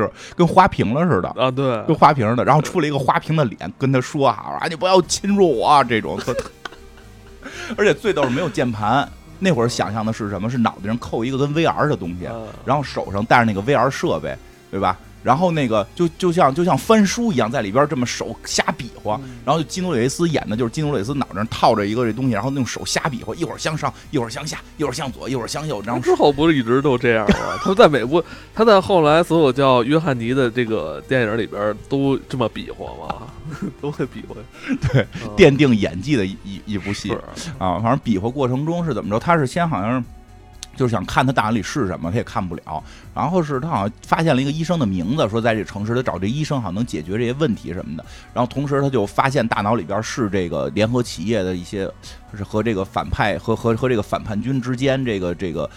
是跟花瓶了似的。啊，对跟，花瓶的，然后出了一个花瓶的脸跟他说啊，啊你不要侵入我啊这种，特 而且最逗是没有键盘。那会儿想象的是什么？是脑袋上扣一个跟 VR 的东西，嗯然后手上带着那个 VR 设备，对吧？然后那个就就像就像翻书一样，在里边这么手瞎比划。然后基努里维斯演的就是基努里维斯脑袋上套着一个这东西，然后用手瞎比划，一会儿向上，一会儿向下，一会儿向左，一会儿向右，然后之后不是一直都这样吗？他在美国，他在后来所有叫约翰尼的这个电影里边都这么比划吗？都会比划。对，嗯奠定演技的一一一部戏啊。反正比划过程中是怎么着？他是先好像是。就是想看他大脑里是什么，他也看不了。然后是他好像发现了一个医生的名字，说在这城市他找这医生好像能解决这些问题什么的。然后同时他就发现大脑里边是这个联合企业的一些，是和这个反派和和和这个反叛军之间这个这个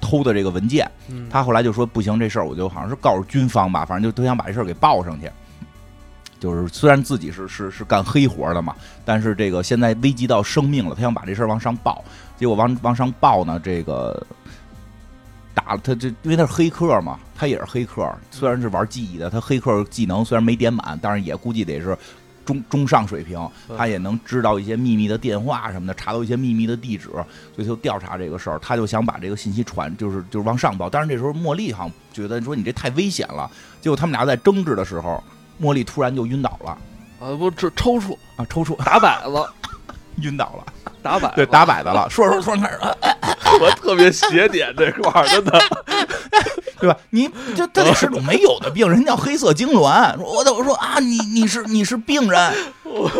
偷的这个文件。他后来就说不行，这事儿我就好像是告诉军方吧，反正就都想把这事儿给报上去。就是虽然自己是是是干黑活的嘛，但是这个现在危及到生命了，他想把这事儿往上报。结果往往上报呢，这个打他这，因为他是黑客嘛，他也是黑客，虽然是玩记忆的，他黑客技能虽然没点满，但是也估计得是中中上水平，嗯他也能知道一些秘密的电话什么的，查到一些秘密的地址，所以就调查这个事儿，他就想把这个信息传，就是就是往上报。但是这时候茉莉好像觉得说你这太危险了，结果他们俩在争执的时候，茉莉突然就晕倒了。啊，不这抽搐啊，抽搐打摆子，晕倒了，打摆，对，打摆子了，说着说着突然开始，啊我特别邪点这块儿，真的。对吧？你这这得是种没有的病，人叫黑色痉挛。我我说啊？你你是你是病人，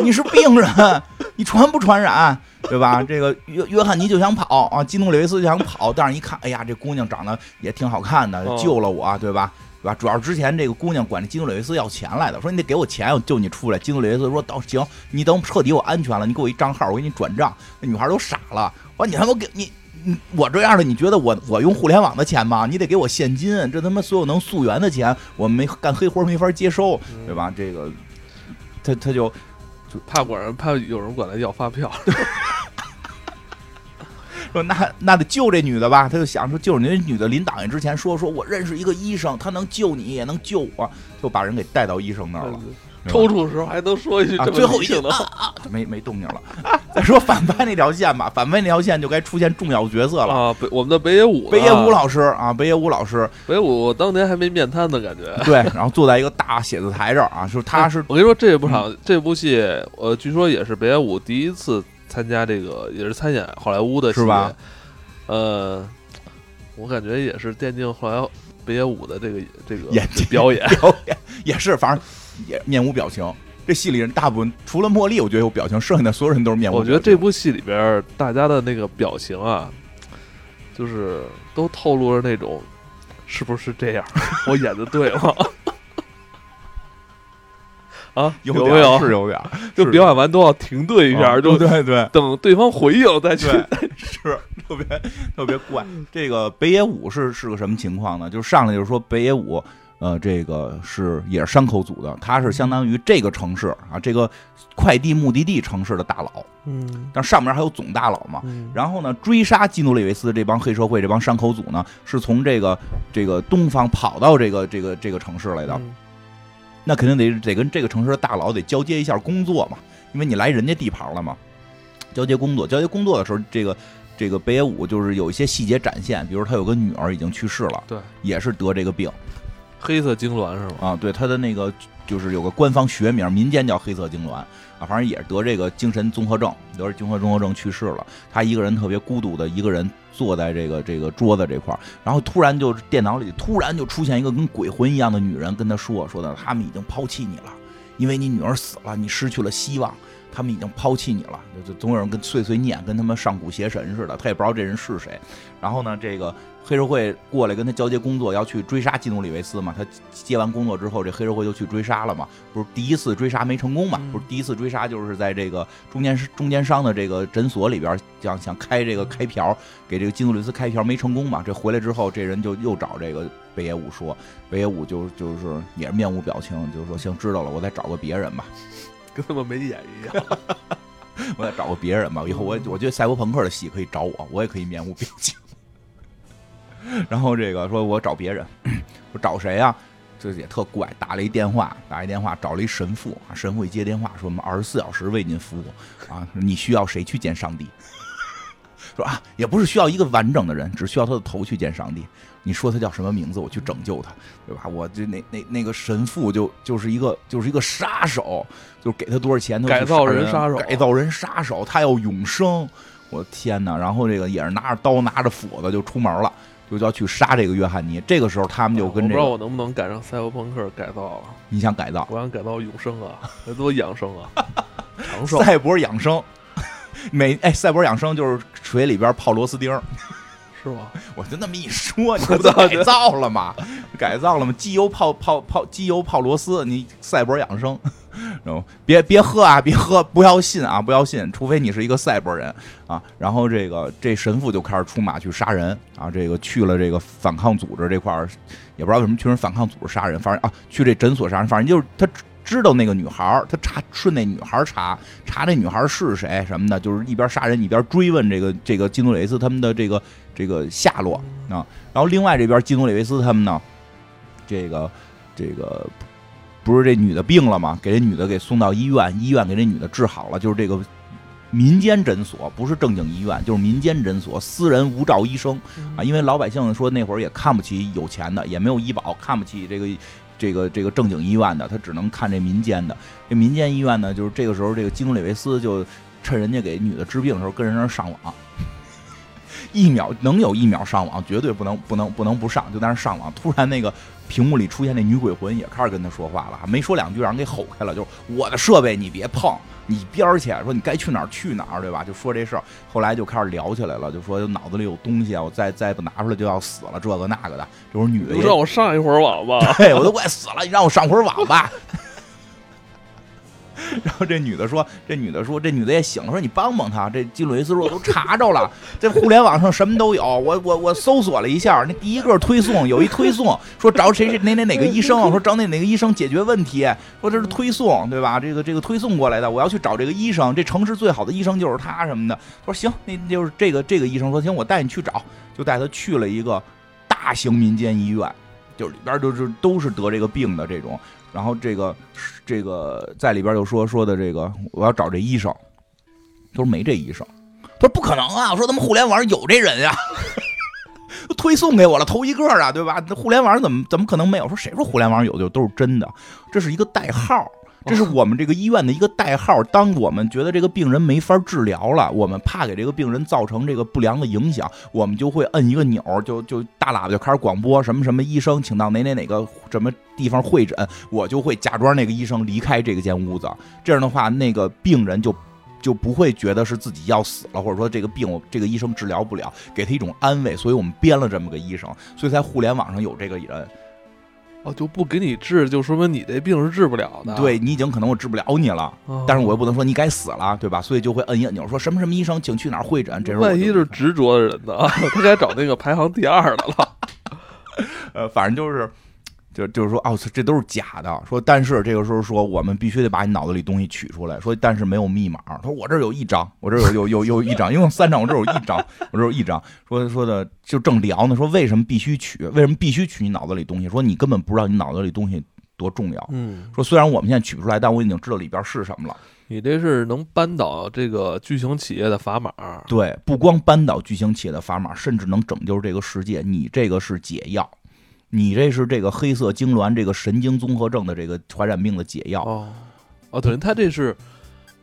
你是病人，你传不传染？对吧？这个约约翰尼就想跑啊，基努里维斯就想跑，但是一看，哎呀，这姑娘长得也挺好看的，哦救了我，对吧？对吧？主要之前这个姑娘管这基努里维斯要钱来的，说你得给我钱，我救你出来。基努里维斯说：“到行，你等彻底我安全了，你给我一账号，我给你转账。”那女孩都傻了，我说你他妈给你你我这样的，你觉得我我用互联网的钱吗？你得给我现金，这他妈所有能溯源的钱，我没干黑活没法接收，对吧？这个他他就怕管人，怕有人管他要发票。说那那得救这女的吧，他就想说救你这女的临倒下之前说说我认识一个医生，他能救你也能救我，就把人给带到医生那儿了。抽搐的时候还能说一句啊，这么最后一句理性的话，啊啊，没没动静了。再说反派那条线吧，反派那条线就该出现重要角色了。啊，北我们的北野武，北野武，老师啊，北野武老师，北野武当年还没面瘫的，感觉。对，然后坐在一个大写字台这儿啊，就是他是我跟你说，这部场这部戏，呃，据说也是北野武第一次参加这个，也是参演好莱坞的戏是吧？呃，我感觉也是奠定后来北野武的这个这个演技表演。表演也是，反正也面无表情。这戏里人大部分除了茉莉，我觉得有表情，剩下的所有人都是面无表情。我觉得这部戏里边大家的那个表情啊，就是都透露着那种是不是这样？我演的对吗？啊，有有没有？是有点儿，就表演完都要停顿一下，啊就对对对等对方回应再去。是特别特别怪。这个北野武是是个什么情况呢？就是上来就是说北野武，呃，这个是也是山口组的，他是相当于这个城市啊，这个快递目的地城市的大佬，嗯但上面还有总大佬嘛。嗯，然后呢，追杀基努里维斯这帮黑社会这帮山口组呢，是从这个这个东方跑到这个这个这个城市来的。嗯那肯定得得跟这个城市的大佬得交接一下工作嘛，因为你来人家地盘了嘛，交接工作，交接工作的时候，这个这个北野武就是有一些细节展现，比如他有个女儿已经去世了，对，也是得这个病黑色痉挛是吗？啊，对他的那个就是有个官方学名，民间叫黑色痉挛啊，反正也是得这个精神综合症，得精神综合症去世了，他一个人特别孤独的一个人坐在这个这个桌子这块儿，然后突然就电脑里突然就出现一个跟鬼魂一样的女人跟他说说的，他们已经抛弃你了，因为你女儿死了，你失去了希望。他们已经抛弃你了，就就总有人跟碎碎念，跟他们上古邪神似的，他也不知道这人是谁。然后呢，这个黑社会过来跟他交接工作，要去追杀基努里维斯嘛。他接完工作之后，这黑社会就去追杀了嘛。不是第一次追杀没成功嘛？嗯不是第一次追杀就是在这个中间中间商的这个诊所里边，想想开这个开瓢，给这个基努里维斯开瓢没成功嘛。这回来之后，这人就又找这个北野武说，北野武就就是也是面无表情，就是说行知道了，我再找个别人吧。跟他们没演一样。我再找个别人吧。以后我我觉得赛博朋克的戏可以找我，我也可以面无表情。然后这个说我找别人，我找谁啊？这也特怪，打了一电话，打一电话找了一神父啊，神父一接电话说我们二十四小时为您服务啊，你需要谁去见上帝？说啊，也不是需要一个完整的人，只需要他的头去见上帝。你说他叫什么名字，我去拯救他，对吧？我就那那那个神父就就是一个就是一个杀手，就是给他多少钱他改造人人杀手改造人杀手，他要永生。我的天哪！然后这个也是拿着刀拿着斧子就出门了，就要去杀这个约翰尼。这个时候他们就跟这个，我不知道我能不能赶上赛博朋克改造了。你想改造？我想改造永生啊，那多养生啊，长寿。赛博养生，每哎，赛博养生就是水里边泡螺丝钉。是吗？我就那么一说，你不改造了吗？改造了吗？机油泡泡泡，机油泡螺丝，你赛博养生，然后别别喝啊，别喝，不要信啊，不要信，除非你是一个赛博人啊。然后这个这神父就开始出马去杀人啊，这个去了这个反抗组织这块儿，也不知道为什么去人反抗组织杀人，反正啊去这诊所杀人，反正就是他。知道那个女孩儿他查顺那女孩儿查查那女孩儿是谁什么的，就是一边杀人一边追问这个这个基努里维斯他们的这个这个下落啊。然后另外这边基努里维斯他们呢，这个这个不是这女的病了吗？给这女的给送到医院，医院给这女的治好了，就是这个民间诊所，不是正经医院，就是民间诊所，私人无照医生啊。因为老百姓说那会儿也看不起有钱的，也没有医保，看不起这个。这个这个正经医院的，他只能看这民间的。这民间医院呢，就是这个时候，这个基努里维斯就趁人家给女的治病的时候，跟人那上网，一秒能有一秒上网，绝对不能不能不能不上，就在那上网。突然那个屏幕里出现那女鬼魂，也开始跟他说话了，没说两句，让人给吼开了，就是我的设备你别碰。你边儿去，说你该去哪儿去哪儿，对吧？就说这事儿，后来就开始聊起来了，就说脑子里有东西啊，我再再不拿出来就要死了，这个那个的。这会儿女的，让我上一会儿网吧，对我都快死了，你让我上会儿网吧。然后这女的说：“这女的说，这女的也醒了，说你帮帮她。这基努维斯说都查着了，这互联网上什么都有。我我我搜索了一下，那第一个推送有一推送说找谁谁哪哪哪个医生，说找哪哪个医生解决问题。说这是推送，对吧？这个这个推送过来的，我要去找这个医生。这城市最好的医生就是他什么的。说行，那就是这个这个医生说行，我带你去找，就带他去了一个大型民间医院，就里边就是都是得这个病的这种。”然后这个这个在里边就说说的这个，我要找这医生，他说没这医生，他说不可能啊，我说咱们互联网有这人呀，推送给我了，头一个啊，对吧？互联网怎么怎么可能没有？说谁说互联网有就都是真的？这是一个代号。这是我们这个医院的一个代号。当我们觉得这个病人没法治疗了，我们怕给这个病人造成这个不良的影响，我们就会摁一个钮，就就大喇叭就开始广播什么什么医生，请到哪哪哪个什么地方会诊，我就会假装那个医生离开这个间屋子。这样的话，那个病人就就不会觉得是自己要死了，或者说这个病这个医生治疗不了，给他一种安慰。所以我们编了这么个医生，所以在互联网上有这个人。哦，就不给你治，就说明你这病是治不了的。对你已经可能我治不了你了，但是我又不能说你该死了，对吧？所以就会摁一按钮，说什么什么医生，请去哪儿会诊。这时候万一是执着的人呢？他该找那个排行第二的了。呃，反正就是。就就是说，哦，这都是假的。说，但是这个时候说，我们必须得把你脑子里东西取出来。说，但是没有密码。他说，我这有一张，我这有有有有一张，一共三张，我这有一张，我这有一张。说说的就正聊呢。说为什么必须取？为什么必须取你脑子里东西？说你根本不知道你脑子里东西多重要。嗯。说虽然我们现在取不出来，但我已经知道里边是什么了。你这是能扳倒这个巨型企业的砝码。对，不光扳倒巨型企业的砝码，甚至能拯救这个世界。你这个是解药。你这是这个黑色痉挛，这个神经综合症的这个传染病的解药哦，哦，等于，他这是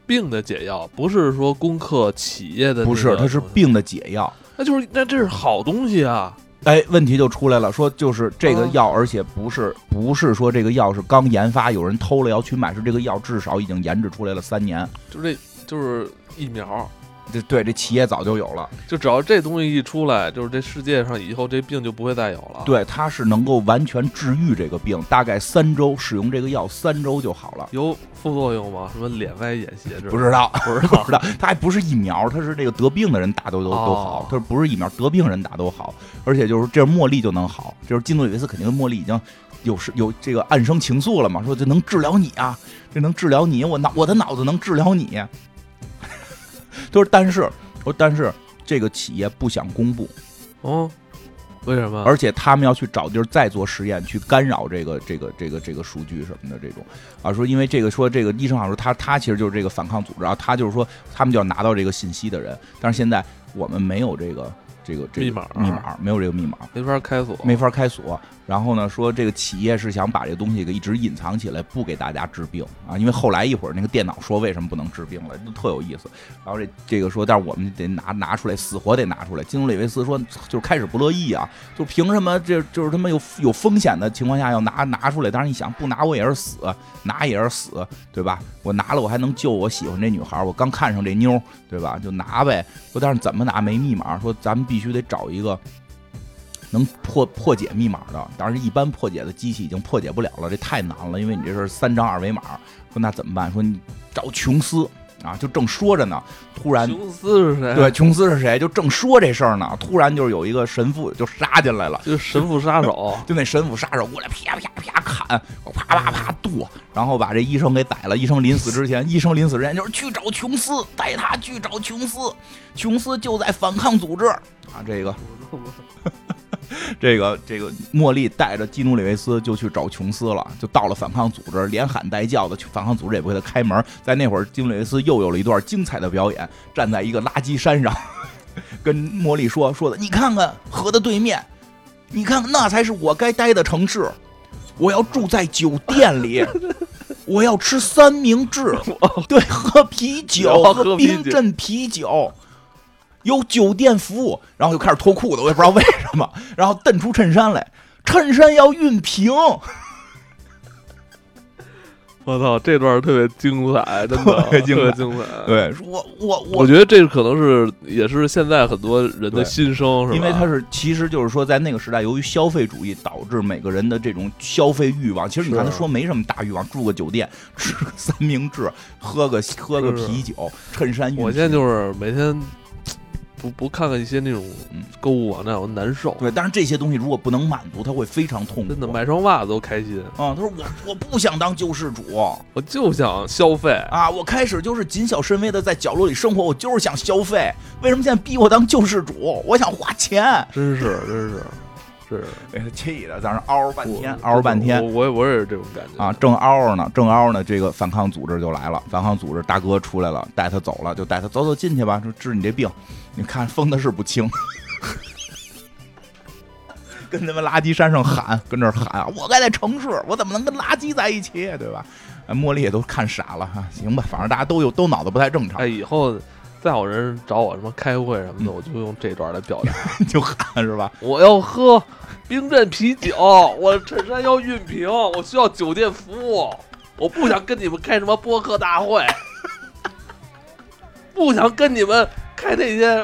病的解药，不是说攻克企业的，不是，它是病的解药，那就是那这是好东西啊！哎，问题就出来了，说就是这个药，而且不是不是说这个药是刚研发，有人偷了要去买，是这个药至少已经研制出来了三年，就这就是疫苗。这对这企业早就有了，就只要这东西一出来，就是这世界上以后这病就不会再有了。对，它是能够完全治愈这个病，大概三周使用这个药，三周就好了。有副作用吗？什么脸歪眼斜？不知道，不知 道，不知道。它还不是疫苗，它是这个得病的人打都都都好。它不是疫苗，得病人打都好。而且就是这茉莉就能好，就是金诺里维斯肯定茉莉已经有是有这个暗生情愫了嘛，说这能治疗你啊，这能治疗你，我脑我的脑子能治疗你。就是，但是，说，但是这个企业不想公布，哦，为什么？而且他们要去找地儿再做实验，去干扰这个、这个、这个、这个数据什么的这种啊。说因为这个，说这个医生好像说他他其实就是这个反抗组织啊，他就是说他们就要拿到这个信息的人。但是现在我们没有这个这个这个密码密码没有这个密码，没法开锁，没法开锁。然后呢，说这个企业是想把这个东西给一直隐藏起来，不给大家治病啊。因为后来一会儿那个电脑说为什么不能治病了，特有意思。然后这这个说，但是我们得拿拿出来，死活得拿出来。金·里维斯说，就开始不乐意啊，就凭什么这就是他妈有有风险的情况下要拿拿出来？当然你想不拿我也是死，拿也是死，对吧？我拿了我还能救我喜欢这女孩，我刚看上这妞，对吧？就拿呗。说但是怎么拿没密码？说咱们必须得找一个。能破破解密码的，当然一般破解的机器已经破解不了了，这太难了，因为你这是三张二维码。说那怎么办？说你找琼斯啊，就正说着呢，突然琼斯是谁？对，琼斯是谁？就正说这事儿呢，突然就是有一个神父就杀进来了，就神父杀手，就那神父杀手过来啪啪啪砍，啪啪啪剁，然后把这医生给宰了。医生临死之前，医生临死之前就是去找琼斯，带他去找琼斯，琼斯就在反抗组织啊，这个。这个这个茉莉带着基努里维斯就去找琼斯了，就到了反抗组织，连喊带叫的，反抗组织也不给他开门。在那会儿，基努里维斯又有了一段精彩的表演，站在一个垃圾山上，跟茉莉说说的：“你看看河的对面，你看看那才是我该待的城市，我要住在酒店里，我要吃三明治，对，喝啤酒，喝冰镇啤酒。”有酒店服务，然后就开始脱裤子，我也不知道为什么，然后蹬出衬衫来，衬衫要熨平。我操，这段特别精彩，真的 特别精彩。对，我我我，我觉得这可能是也是现在很多人的心声，是吧？因为他是，其实就是说，在那个时代，由于消费主义导致每个人的这种消费欲望，其实你看他说没什么大欲望，住个酒店，吃个三明治，喝个喝个啤酒，衬衫。我现在就是每天。不不看看一些那种购物网站，我难受。对，但是这些东西如果不能满足，他会非常痛苦。真的，买双袜子都开心。啊，他说我我不想当救世主，我就想消费啊！我开始就是谨小慎微的在角落里生活，我就是想消费。为什么现在逼我当救世主？我想花钱。真是，真是。是，给他气的，在那嗷半天，嗷半天。我我也是这种感觉啊，正嗷呢，正嗷呢，这个反抗组织就来了，反抗组织大哥出来了，带他走了，就带他走走进去吧，说治你这病。你看疯的是不轻，跟他们垃圾山上喊，跟这喊啊！我该在城市，我怎么能跟垃圾在一起，对吧？茉莉也都看傻了哈，行吧，反正大家都有都脑子不太正常。哎，以后。再有人找我什么开会什么的，我就用这段来表达，就喊是吧？我要喝冰镇啤酒，我衬衫要熨平，我需要酒店服务，我不想跟你们开什么播客大会，不想跟你们开那些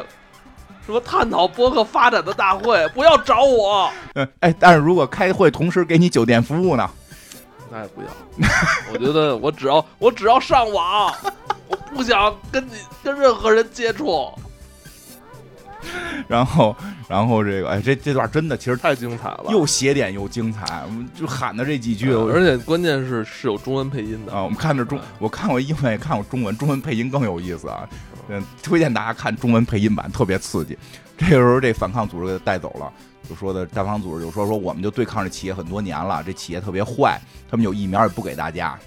什么探讨播客发展的大会，不要找我。嗯哎，但是如果开会同时给你酒店服务呢？那也不要。我觉得我只要我只要上网。我不想跟你跟任何人接触。然后，然后这个，哎，这这段真的其实太精彩了，又写点又精彩，就喊的这几句，而且关键是是有中文配音的啊。我们看着中，我看过英文也看过中文，中文配音更有意思啊。嗯，推荐大家看中文配音版，特别刺激。这个时候，这反抗组织给带走了，就说的反抗组织就说说，我们就对抗这企业很多年了，这企业特别坏，他们有疫苗也不给大家。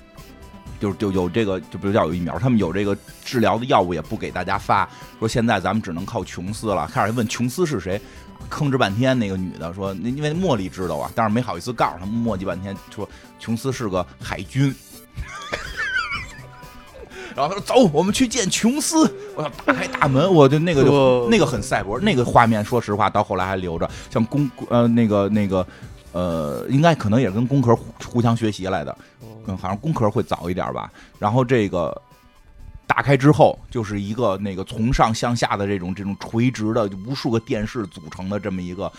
就就有这个，就比如叫有疫苗，他们有这个治疗的药物也不给大家发，说现在咱们只能靠琼斯了。开始问琼斯是谁，吭哧半天，那个女的说，因为茉莉知道啊，但是没好意思告诉他，磨叽半天说琼斯是个海军。然后他说走，我们去见琼斯。我要打开大门，我就那个就那个很赛博，那个画面，说实话到后来还留着，像公呃那个那个呃，应该可能也跟工科互相学习来的。嗯，好像工科会早一点吧。然后这个打开之后，就是一个那个从上向下的这种这种垂直的无数个电视组成的这么一个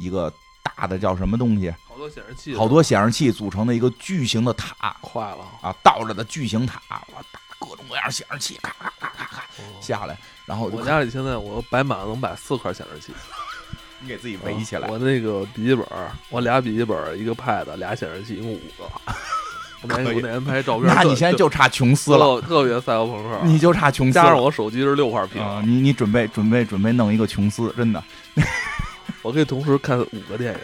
一个大的叫什么东西？好多显示器，好多显示器组成的一个巨型的塔。坏了啊！倒着的巨型塔，我打各种各样显示器，咔咔咔咔咔下来。然后我家里现在我摆满了，能摆四块显示器。你给自己围起来。我那个笔记本，我俩笔记本，一个 Pad，俩显示器，一共五个。我那我那天拍照片？那你现在就差琼斯了，特别赛博朋克。你就差琼斯，加上我手机是六块屏。你你准备准备准备弄一个琼斯，真的。我可以同时看五个电影。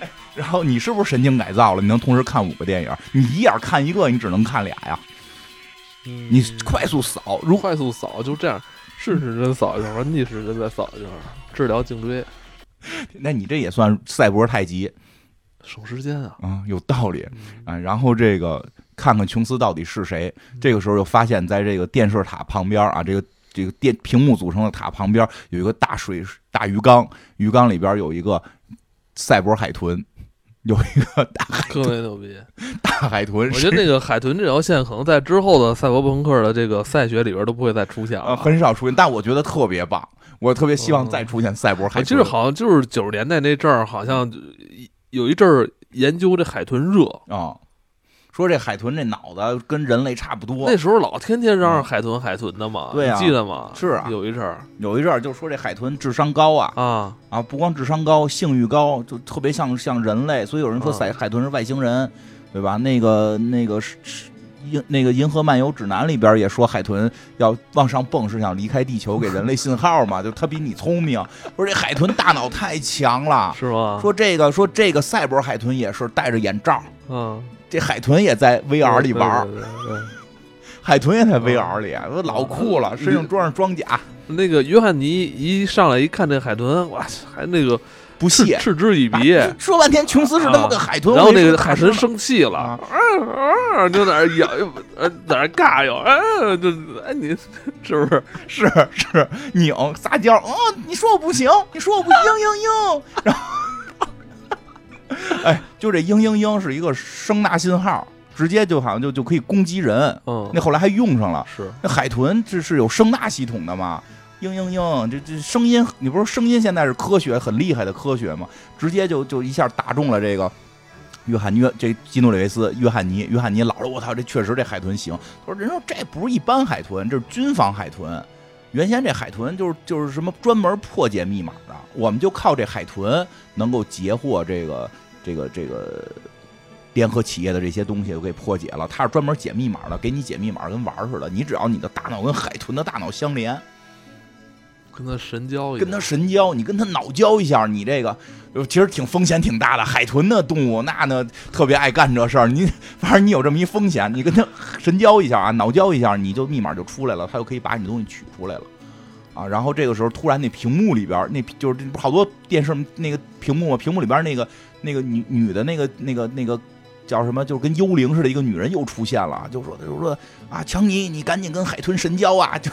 然后你是不是神经改造了？你能同时看五个电影？你一眼看一个，你只能看俩呀。你快速扫，如快速扫就这样。顺时针扫一圈，逆时针再扫一圈，治疗颈椎，那你这也算赛博太极省时间啊。啊，有道理啊。然后这个看看琼斯到底是谁，这个时候又发现，在这个电视塔旁边啊，这个这个电屏幕组成的塔旁边有一个大水大鱼缸，鱼缸里边有一个赛博海豚，有一个大海 特别牛逼！大海豚。我觉得那个海豚这条线可能在之后的赛博朋克的这个赛学里边都不会再出现呃了。很少出现，但我觉得特别棒，我特别希望再出现赛博海豚。我记得好像就是九十年代那阵儿，好像有一阵儿研究这海豚热，啊、说这海豚这脑子跟人类差不多那。时候老天天嚷嚷海豚海豚的嘛，对啊你记得吗？是啊有一阵儿有一阵儿就说这海豚智商高啊啊，啊，不光智商高，性欲高，就特别像像人类，所以有人说嗯海海豚是外星人，对吧？那个那个是是银那个《银河漫游指南》里边也说海豚要往上蹦是想离开地球给人类信号嘛，就它比你聪明。说这海豚大脑太强了，是吗？说这个说这个赛博海豚也是戴着眼罩，嗯，这海豚也在 VR 里玩儿，对对对对海豚也在 VR 里，我老酷了，身上装上装甲，那个约翰尼一上来一看这海豚，哇，还那个不屑。嗤嗤之以鼻。说半天，琼斯是那么个海豚，然后那个海豚生气了，啊啊啊，就在那儿咬，呃，在那儿尬哟，啊，就哎你是不是？是是拧撒娇，哦，你说我不行，你说我不行，嘤嘤嘤，然后，哎，就这嘤嘤嘤是一个声纳信号，直接就好像就就可以攻击人，嗯，那后来还用上了。是那海豚这是有声纳系统的嘛？嘤嘤嘤，这这声音，你不是声音现在是科学很厉害的科学吗？直接就就一下打中了这个约翰约这基努里维斯约翰尼，约翰尼老了，我操，这确实这海豚行。他说人说这不是一般海豚，这是军方海豚。原先这海豚就是就是什么专门破解密码的，我们就靠这海豚能够截获这个这个这个联合企业的这些东西，就给破解了。它是专门解密码的，给你解密码跟玩儿似的。你只要你的大脑跟海豚的大脑相连，跟他神交，跟他神交，你跟他脑交一下，你这个其实挺风险挺大的。海豚的动物那呢特别爱干这事儿，你反正你有这么一风险，你跟他神交一下啊，脑交一下，你就密码就出来了，他就可以把你东西取出来了。啊，然后这个时候突然那屏幕里边那就是好多电视那个屏幕嘛？屏幕里边那个那个女女的那个那个那个叫什么？就是跟幽灵似的一个女人又出现了，就说就说啊，强尼，你赶紧跟海豚神交啊，就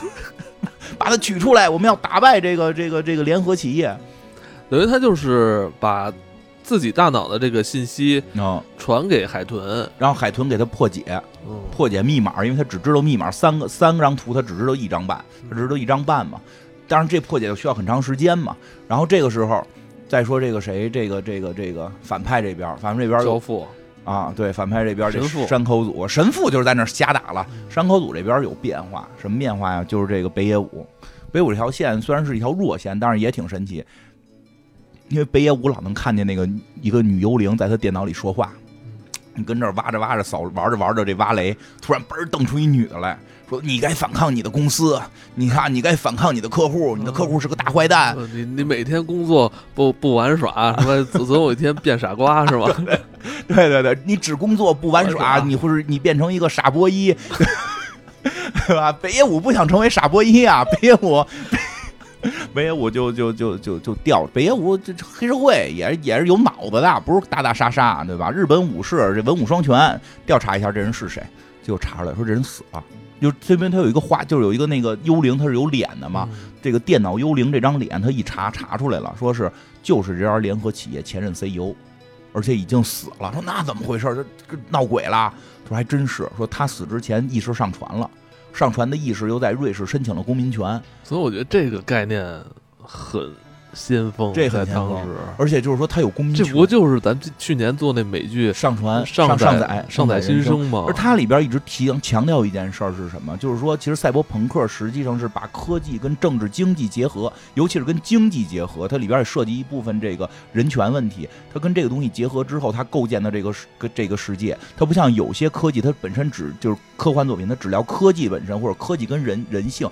把它取出来，我们要打败这个这个这个联合企业。等于他就是把自己大脑的这个信息嗯，传给海豚，然后海豚给他破解，嗯，破解密码，因为他只知道密码三个三张图，他只知道一张半，他只知道一张半嘛。当然这破解就需要很长时间嘛。然后这个时候再说这个谁，这个这个这个反派这边，反派这边有交付，啊，对，反派这边这神父山口组，神父就是在那儿瞎打了。山口组这边有变化，什么变化呀？就是这个北野武，北野武这条线虽然是一条弱线，但是也挺神奇，因为北野武老能看见那个一个女幽灵在他电脑里说话。你跟这儿挖着挖着扫玩着玩着这挖雷，突然嘣儿瞪出一女的来说：“你该反抗你的公司，你看你该反抗你的客户，你的客户是个大坏蛋。呃你你每天工作不不玩耍，什么总总有一天变傻瓜是吧？对 对对，你只工作不玩玩耍，你会是你变成一个傻波一，对吧？北野武不想成为傻波一啊，北野武，北野武就就就就就掉。北野武这这黑社会也是也是有脑子的，不是打打杀杀，对吧？日本武士这文武双全，调查一下这人是谁，结果查出来说这人死了。就这边他有一个画，就是有一个那个幽灵，他是有脸的嘛。嗯这个电脑幽灵这张脸，他一查查出来了，说是就是这家联合企业前任 CEO，而且已经死了。说那怎么回事？这这闹鬼了？说还真是，说他死之前意识上传了，上传的意识又在瑞士申请了公民权，所以我觉得这个概念很先锋，这很当时，而且就是说它有公民权，这不就是咱去年做那美剧上传上上上载载上载新生吗？而它里边一直提强调一件事儿是什么？就是说，其实赛博朋克实际上是把科技跟政治经济结合，尤其是跟经济结合。它里边也涉及一部分这个人权问题。它跟这个东西结合之后，它构建的这个世跟这个世界，它不像有些科技，它本身只就是科幻作品，它只聊科技本身或者科技跟人人性。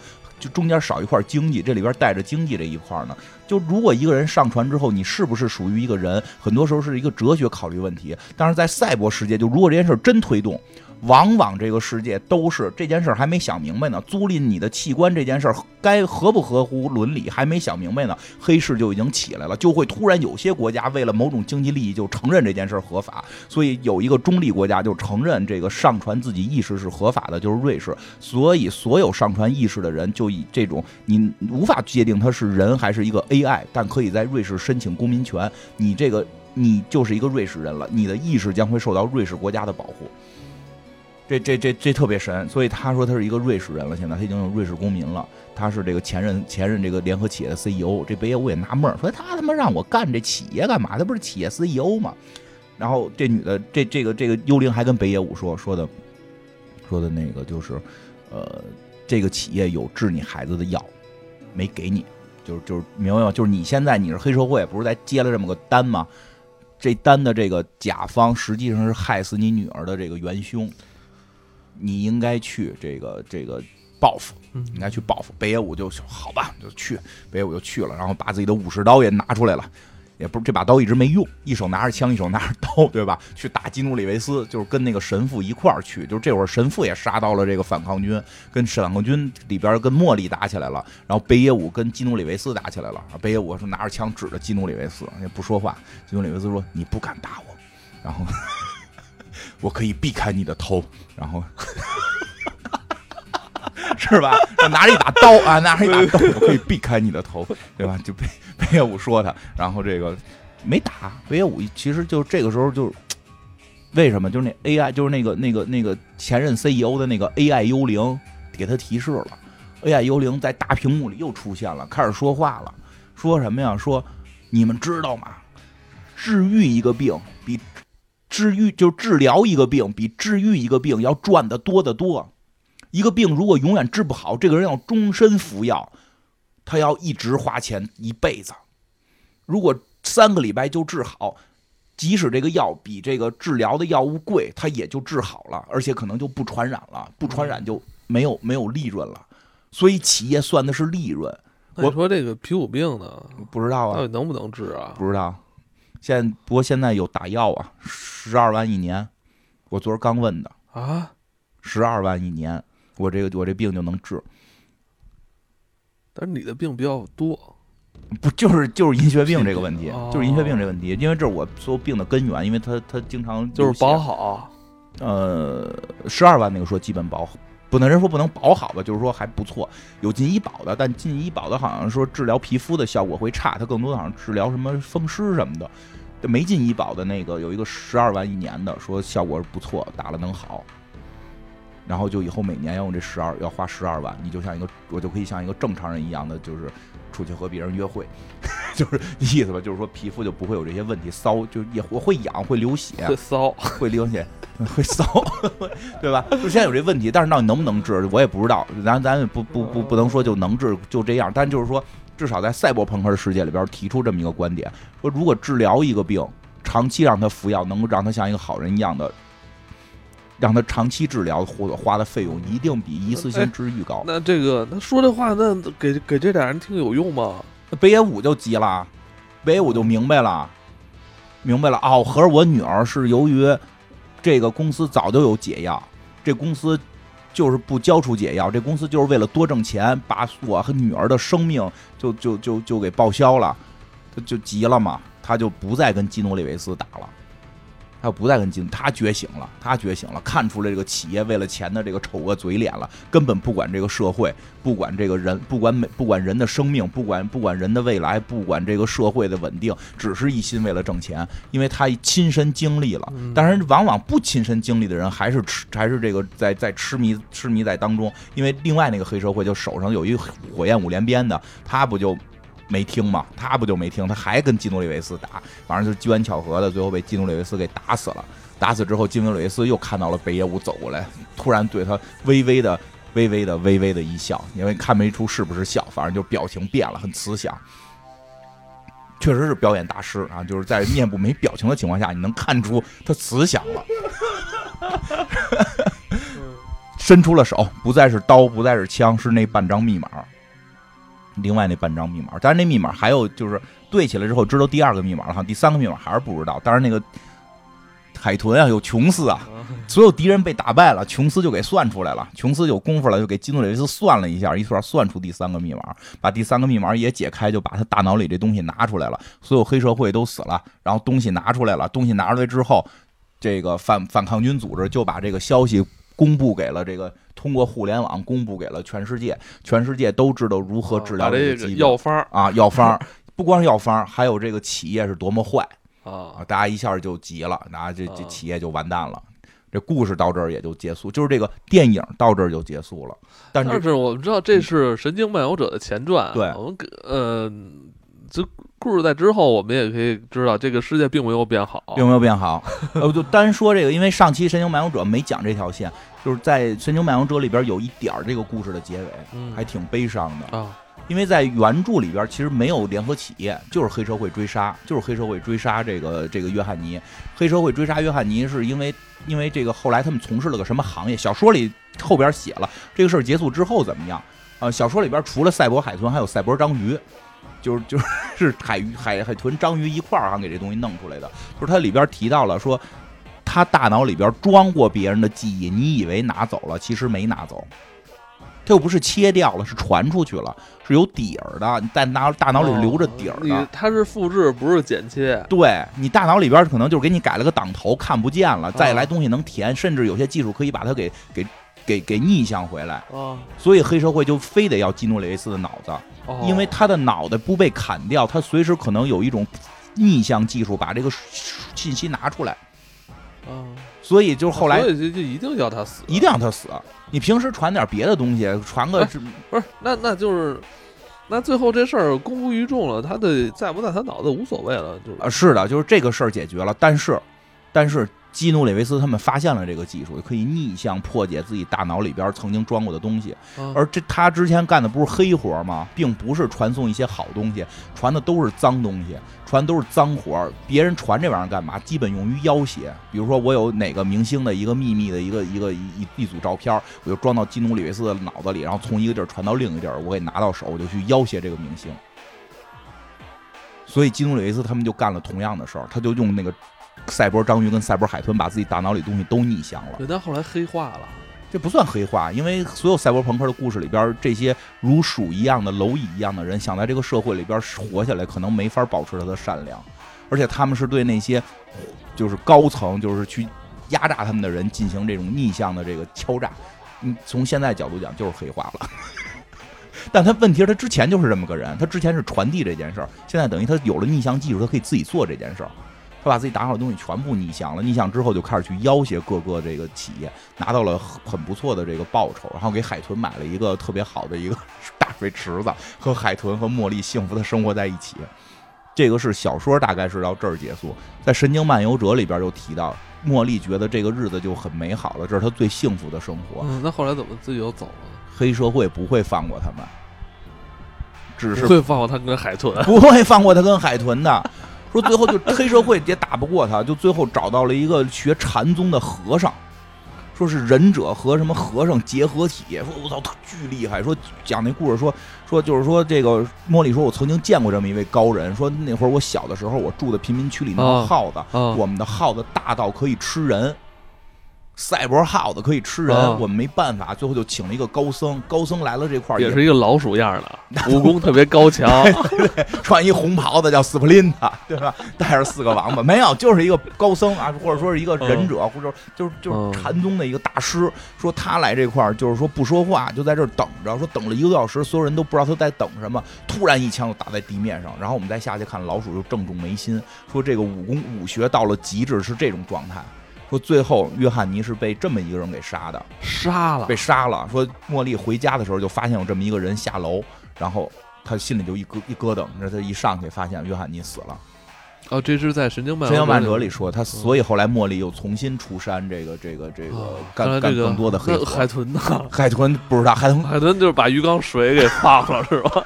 中间少一块经济，这里边带着经济这一块呢。就如果一个人上船之后，你是不是属于一个人，很多时候是一个哲学考虑问题。但是在赛博世界，就如果这件事真推动，往往这个世界都是这件事还没想明白呢，租赁你的器官这件事儿该合不合乎伦理还没想明白呢，黑市就已经起来了，就会突然有些国家为了某种经济利益就承认这件事合法，所以有一个中立国家就承认这个上传自己意识是合法的，就是瑞士。所以所有上传意识的人就以这种你无法界定他是人还是一个 AI，但可以在瑞士申请公民权，你这个你就是一个瑞士人了，你的意识将会受到瑞士国家的保护。这这这这特别神，所以他说他是一个瑞士人了，现在他已经有瑞士公民了，他是这个前任前任这个联合企业的 CEO。这北野武也纳闷说他他妈让我干这企业干嘛？他不是企业 CEO 吗？然后这女的这这个这个幽灵还跟北野武说说的说的那个就是，呃，这个企业有治你孩子的药，没给你，就是就是明白吗？就是你现在你是黑社会，不是在接了这么个单吗？这单的这个甲方实际上是害死你女儿的这个元凶。你应该去这个这个报复，应该去报复。北野武就好吧，就去北野武就去了，然后把自己的武士刀也拿出来了，也不是这把刀一直没用，一手拿着枪，一手拿着刀，对吧？去打基努里维斯，就是跟那个神父一块儿去，就是这会儿神父也杀到了这个反抗军，跟反抗军里边跟茉莉打起来了，然后北野武跟基努里维斯打起来了，北野武是拿着枪指着基努里维斯，也不说话。基努里维斯说：“你不敢打我。”然后。我可以避开你的头，然后 是吧？拿着一把刀啊，拿着一把刀，我可以避开你的头，对吧？就被北野武说他，然后这个没打北野武，其实就这个时候就为什么？就是那 AI，就是那个那个那个前任 CEO 的那个 AI 幽灵给他提示了，AI 幽灵在大屏幕里又出现了，开始说话了，说什么呀？说你们知道吗？治愈一个病比。治愈就治疗一个病，比治愈一个病要赚的多得多。一个病如果永远治不好，这个人要终身服药，他要一直花钱一辈子。如果三个礼拜就治好，即使这个药比这个治疗的药物贵，他也就治好了，而且可能就不传染了，不传染就没有没有利润了。所以企业算的是利润。我说这个皮肤病呢？不知道啊，到底能不能治啊？不知道。现不过现在有打药啊，十二万一年，我昨儿刚问的。啊，十二万一年，我这个我这病就能治。但是你的病比较多，不就是就是银屑病这个问题，就是银屑病这个问题，因为这是我所有病的根源，因为他他经常就是保好，呃，十二万那个说基本保好。不能人说不能保好吧，就是说还不错，有进医保的，但进医保的好像说治疗皮肤的效果会差，它更多的好像治疗什么风湿什么的。没进医保的那个有一个十二万一年的，说效果是不错，打了能好。然后就以后每年要用这十二，要花十二万，你就像一个我就可以像一个正常人一样的，就是出去和别人约会，就是意思吧，就是说皮肤就不会有这些问题，骚就也我会痒，会流血，会骚，会流血。会骚，对吧？就现在有这问题，但是到底能不能治，我也不知道。咱咱不不不不能说就能治就这样，但就是说，至少在赛博朋克的世界里边提出这么一个观点：说如果治疗一个病，长期让他服药，能够让他像一个好人一样的，让他长期治疗，或者花的费用一定比一次性治愈高。那这个他说这话，那给给这俩人听有用吗？北野武就急了，北野武就明白了，明白了哦，合着我女儿是由于。这个公司早就有解药，这公司就是不交出解药，这公司就是为了多挣钱，把我和女儿的生命就就就就给报销了，他就急了嘛，他就不再跟基努里维斯打了。他不再跟金，他觉醒了，他觉醒了，看出来这个企业为了钱的这个丑恶嘴脸了，根本不管这个社会，不管这个人，不管每不管人的生命，不管不管人的未来，不管这个社会的稳定，只是一心为了挣钱，因为他亲身经历了。但是往往不亲身经历的人，还是痴，还是这个在在痴迷痴迷在当中。因为另外那个黑社会就手上有一火焰五连鞭的，他不就。没听嘛，他不就没听，他还跟基努里维斯打，反正就是机缘巧合的，最后被基努里维斯给打死了。打死之后，基努里维斯又看到了北野武走过来，突然对他微微的、微微的、微微的一笑，因为看没出是不是笑，反正就表情变了，很慈祥。确实是表演大师啊，就是在面部没表情的情况下，你能看出他慈祥了。伸出了手，不再是刀，不再是枪，是那半张密码。另外那半张密码，但是那密码还有就是对起来之后知道第二个密码了哈，第三个密码还是不知道。当然那个海豚啊，有琼斯啊，所有敌人被打败了，琼斯就给算出来了，琼斯有功夫了，就给基努里维斯算了一下，一算算出第三个密码，把第三个密码也解开，就把他大脑里这东西拿出来了，所有黑社会都死了，然后东西拿出来了，东西拿出来之后，这个反反抗军组织就把这个消息公布给了这个，通过互联网公布给了全世界，全世界都知道如何治疗这个疾病药方啊，药方不光是药方，还有这个企业是多么坏。啊，大家一下就急了，那这这企业就完蛋了。这故事到这儿也就结束，就是这个电影到这儿就结束了。但是我们知道这是《神经漫游者》的前传，对，我们呃，这故事在之后，我们也可以知道这个世界并没有变好，并没有变好。呃，就单说这个，因为上期《神经漫游者》没讲这条线，就是在《神经漫游者》里边有一点儿这个故事的结尾，还挺悲伤的啊。因为在原著里边，其实没有联合企业，就是黑社会追杀，就是黑社会追杀这个这个约翰尼。黑社会追杀约翰尼是因为因为这个后来他们从事了个什么行业？小说里后边写了这个事儿结束之后怎么样？呃，小说里边除了赛博海豚，还有赛博章鱼，就是就是是海鱼海海豚章鱼一块儿哈给这东西弄出来的。就是它里边提到了说，他大脑里边装过别人的记忆，你以为拿走了，其实没拿走。它又不是切掉了，是传出去了，是有底儿的，你在脑大脑里留着底儿的。它是复制，不是剪切。对你大脑里边可能就是给你改了个档头，看不见了，再来东西能填，甚至有些技术可以把它给给给给逆向回来。所以黑社会就非得要基努里维斯的脑子，因为他的脑袋不被砍掉，他随时可能有一种逆向技术把这个信息拿出来。所以就是后来，所以就就一定要他死，一定要他死。你平时传点别的东西，传个不是？那那就是，那最后这事儿公布于众了，他的在不在他脑子无所谓了，就啊，是的，就是这个事儿解决了。但是，但是。基努里维斯他们发现了这个技术，可以逆向破解自己大脑里边曾经装过的东西。而这他之前干的不是黑活吗？并不是传送一些好东西，传的都是脏东西，传都是脏活。别人传这玩意儿干嘛？基本用于要挟。比如说，我有哪个明星的一个秘密的一个一个一一组照片，我就装到基努里维斯的脑子里，然后从一个地儿传到另一个地儿，我给拿到手，我就去要挟这个明星。所以基努里维斯他们就干了同样的事儿，他就用那个。赛博章鱼跟赛博海豚把自己大脑里东西都逆向了，对，但后来黑化了，这不算黑化，因为所有赛博朋克的故事里边，这些如鼠一样的蝼蚁一样的人，想在这个社会里边活下来，可能没法保持他的善良，而且他们是对那些就是高层，就是去压榨他们的人进行这种逆向的这个敲诈。嗯，从现在角度讲，就是黑化了。但他问题是，他之前就是这么个人，他之前是传递这件事儿，现在等于他有了逆向技术，他可以自己做这件事儿。他把自己打好的东西全部逆向了，逆向之后就开始去要挟各个这个企业，拿到了很不错的这个报酬，然后给海豚买了一个特别好的一个 大水池子，和海豚和茉莉幸福的生活在一起。这个是小说，大概是到这儿结束。在《神经漫游者》里边又提到，茉莉觉得这个日子就很美好了，这是她最幸福的生活。嗯，那后来怎么自己又走了？黑社会不会放过他们，只是会放过他跟海豚，不会放过他跟海豚的。说最后就黑社会也打不过他，就最后找到了一个学禅宗的和尚，说是忍者和什么和尚结合体。说我操，巨厉害！说讲那故事，说说就是说这个莫莉说，我曾经见过这么一位高人。说那会儿我小的时候，我住的贫民区里那个耗子，我们的耗子大到可以吃人。赛博耗子可以吃人，我们没办法，最后就请了一个高僧。高僧来了这块儿也是一个老鼠样的，武功特别高强，穿一红袍子叫斯普林塔，对吧？带着四个王八，没有，就是一个高僧啊，或者说是一个忍者，或者就是就是禅宗的一个大师。说他来这块儿就是说不说话，就在这儿等着。说等了一个多小时，所有人都不知道他在等什么。突然一枪就打在地面上，然后我们再下去看，老鼠就正中眉心。说这个武功武学到了极致是这种状态。说最后约翰尼是被这么一个人给杀的，杀了，被杀了。说茉莉回家的时候就发现有这么一个人下楼，然后他心里就一咯一咯噔。那他一上去发现约翰尼死了。哦，这是在《神经漫神经漫者》里说他，所以后来茉莉又重新出山，这个这个这个干干更多的黑。海豚呢？海豚不知道，海豚海豚就是把鱼缸水给放了，是吧？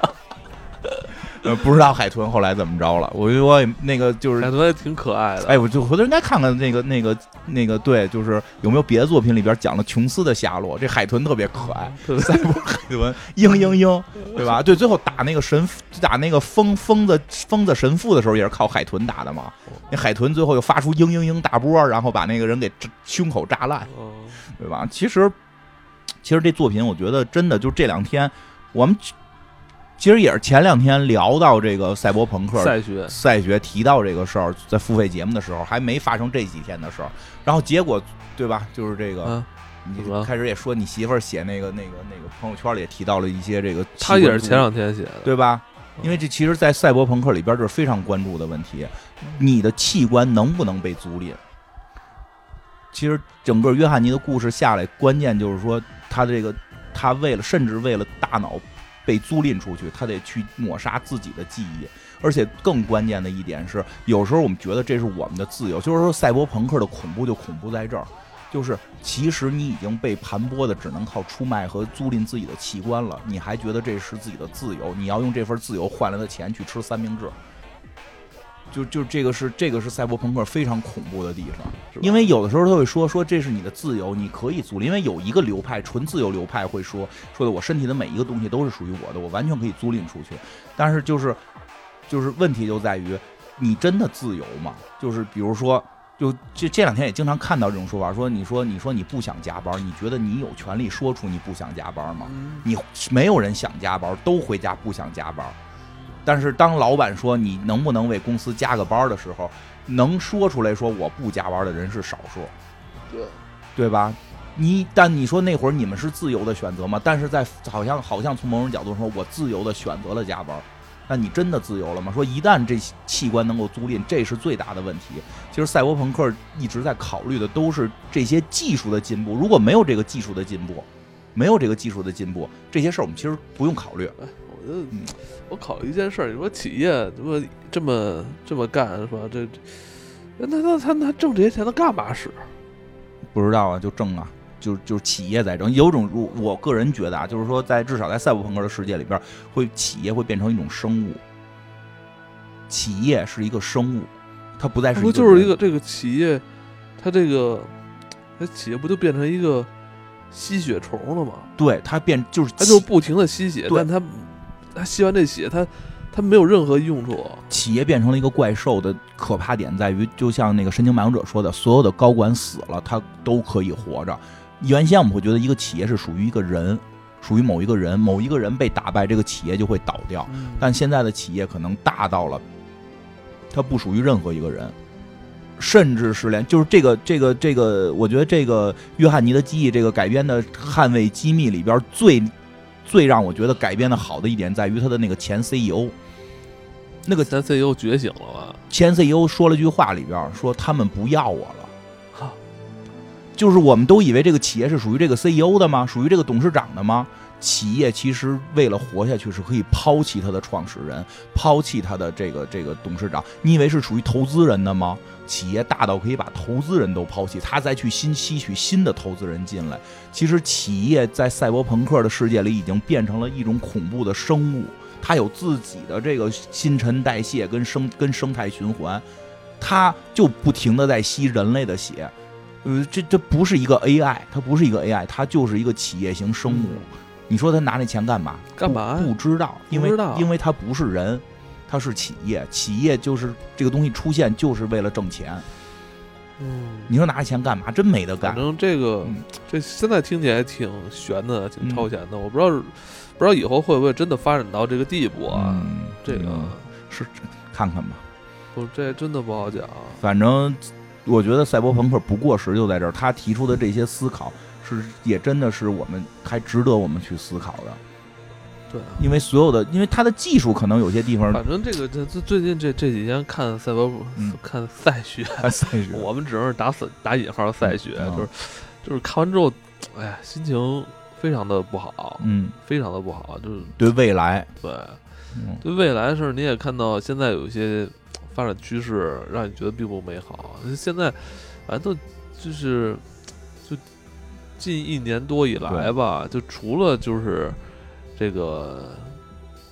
呃，不知道海豚后来怎么着了。我我也那个就是海豚也挺可爱的。哎，我就回头应该看看那个那个那个，对，就是有没有别的作品里边讲了琼斯的下落。这海豚特别可爱，赛博海豚，嘤嘤嘤，对吧？对，最后打那个神打那个疯疯子疯子神父的时候，也是靠海豚打的嘛。那海豚最后又发出嘤嘤嘤大波，然后把那个人给胸口炸烂，对吧？其实。其实这作品，我觉得真的就这两天，我们其实也是前两天聊到这个赛博朋克赛学赛学提到这个事儿，在付费节目的时候，还没发生这几天的事儿。然后结果，对吧？就是这个，你开始也说你媳妇儿写那个那个那个朋友圈里也提到了一些这个，他也是前两天写的，对吧？因为这其实，在赛博朋克里边，这是非常关注的问题：你的器官能不能被租赁？其实整个约翰尼的故事下来，关键就是说。他这个，他为了甚至为了大脑被租赁出去，他得去抹杀自己的记忆。而且更关键的一点是，有时候我们觉得这是我们的自由，就是说赛博朋克的恐怖就恐怖在这儿，就是其实你已经被盘剥的只能靠出卖和租赁自己的器官了，你还觉得这是自己的自由？你要用这份自由换来的钱去吃三明治。就就这个是这个是赛博朋克非常恐怖的地方，因为有的时候他会说说这是你的自由，你可以租赁。因为有一个流派纯自由流派会说说的我身体的每一个东西都是属于我的，我完全可以租赁出去。但是就是就是问题就在于你真的自由吗？就是比如说就这这两天也经常看到这种说法，说你说你说你不想加班，你觉得你有权利说出你不想加班吗？你没有人想加班，都回家不想加班。但是当老板说你能不能为公司加个班的时候，能说出来说我不加班的人是少数，对对吧？你但你说那会儿你们是自由的选择吗？但是在好像好像从某种角度说，我自由的选择了加班，那你真的自由了吗？说一旦这器官能够租赁，这是最大的问题。其实赛博朋克一直在考虑的都是这些技术的进步。如果没有这个技术的进步，没有这个技术的进步，这些事儿我们其实不用考虑。我觉得，我考虑一件事儿，你说企业这么这么这么干是吧？这，那那他他挣这些钱他干嘛使？不知道啊，就挣啊，就就是企业在挣。有种，我个人觉得啊，就是说，在至少在赛博朋克的世界里边，会企业会变成一种生物。企业是一个生物，它不再是不就是一个这个企业，它这个，它企业不就变成一个吸血虫了吗？对，它变就是它就不停的吸血，但它。他吸完这血，他他没有任何用处。企业变成了一个怪兽的可怕点在于，就像那个神经漫游者说的，所有的高管死了，他都可以活着。原先我们会觉得一个企业是属于一个人，属于某一个人，某一个人被打败，这个企业就会倒掉。但现在的企业可能大到了，它不属于任何一个人，甚至是连就是这个这个这个，我觉得这个约翰尼的记忆这个改编的《捍卫机密》里边最。最让我觉得改编的好的一点在于他的那个前 CEO，那个前 CEO 觉醒了吧？前 CEO 说了句话里边说他们不要我了，哈，就是我们都以为这个企业是属于这个 CEO 的吗？属于这个董事长的吗？企业其实为了活下去是可以抛弃他的创始人，抛弃他的这个这个董事长。你以为是属于投资人的吗？企业大到可以把投资人都抛弃，他再去新吸取新的投资人进来。其实企业在赛博朋克的世界里已经变成了一种恐怖的生物，它有自己的这个新陈代谢跟生跟生态循环，它就不停的在吸人类的血。呃，这这不是一个 AI，它不是一个 AI，它就是一个企业型生物。你说他拿那钱干嘛？干嘛？不知道，因为因为他不是人。他是企业，企业就是这个东西出现就是为了挣钱。嗯，你说拿着钱干嘛？真没得干。反正这个这现在听起来挺悬的，挺超前的。我不知道不知道以后会不会真的发展到这个地步啊？这个是看看吧。不，这真的不好讲。反正我觉得赛博朋克不过时就在这儿。他提出的这些思考是也真的是我们还值得我们去思考的。对，因为所有的，因为它的技术可能有些地方，反正这个这这最近这这几天看赛博，看赛学，赛学，我们只能是打死打引号赛学，就是就是看完之后，哎呀，心情非常的不好，嗯，非常的不好，就是对未来，对，对未来的事儿你也看到现在有一些发展趋势，让你觉得并不美好。现在反正都就是就近一年多以来吧，就除了就是。这个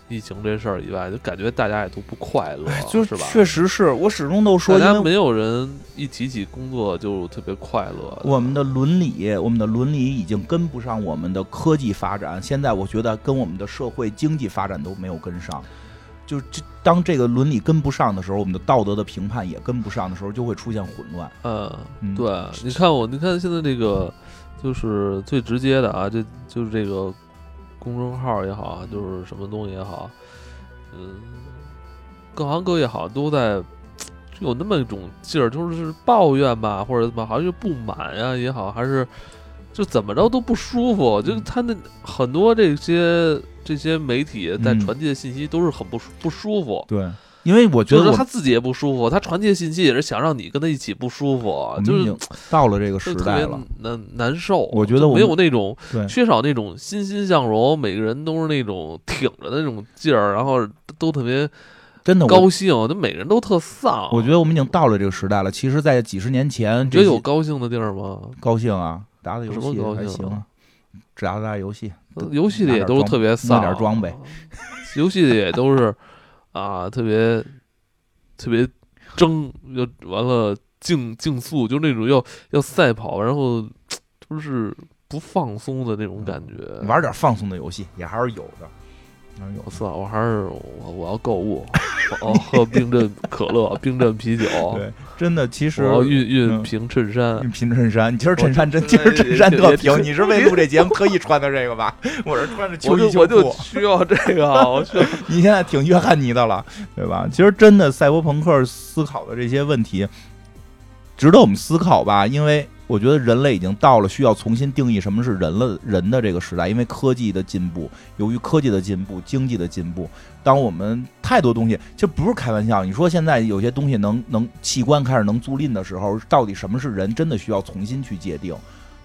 疫情这事儿以外，就感觉大家也都不快乐，就是吧？确实是我始终都说，大家没有人一提起工作就特别快乐。我们的伦理，我们的伦理已经跟不上我们的科技发展，现在我觉得跟我们的社会经济发展都没有跟上。就这，当这个伦理跟不上的时候，我们的道德的评判也跟不上的时候，就会出现混乱。嗯，对，你看我，你看现在这个，就是最直接的啊，就就是这个。公众号也好，就是什么东西也好，嗯，各行各业好都在有那么一种劲儿，就是抱怨吧，或者怎么，好像就不满呀也好，还是就怎么着都不舒服。就是他那很多这些这些媒体在传递的信息都是很不不舒服。对。因为我觉得他自己也不舒服，他传递的信息也是想让你跟他一起不舒服，就是到了这个时代了，难难受。我觉得没有那种缺少那种欣欣向荣，每个人都是那种挺着的那种劲儿，然后都特别真的高兴，就每个人都特丧。我觉得我们已经到了这个时代了。其实，在几十年前，觉得有高兴的地儿吗？高兴啊，打打游戏还行，只打打游戏，游戏里也都是特别丧，点装备，游戏里也都是。啊，特别特别争，要完了竞竞速，就那种要要赛跑，然后就是不放松的那种感觉。玩点放松的游戏也还是有的。有次我还是我我要购物，我要喝冰镇可乐、冰镇啤酒。对，真的，其实我要熨熨平衬衫，熨平衬衫。你今儿衬衫真，今儿衬衫特平。你是为录这节目特意穿的这个吧？我是穿着秋衣秋裤。我就需要这个，我需要。你现在挺约翰尼的了，对吧？其实真的，赛博朋克思考的这些问题，值得我们思考吧？因为。我觉得人类已经到了需要重新定义什么是人了人的这个时代，因为科技的进步，由于科技的进步，经济的进步，当我们太多东西，其实不是开玩笑。你说现在有些东西能能器官开始能租赁的时候，到底什么是人，真的需要重新去界定，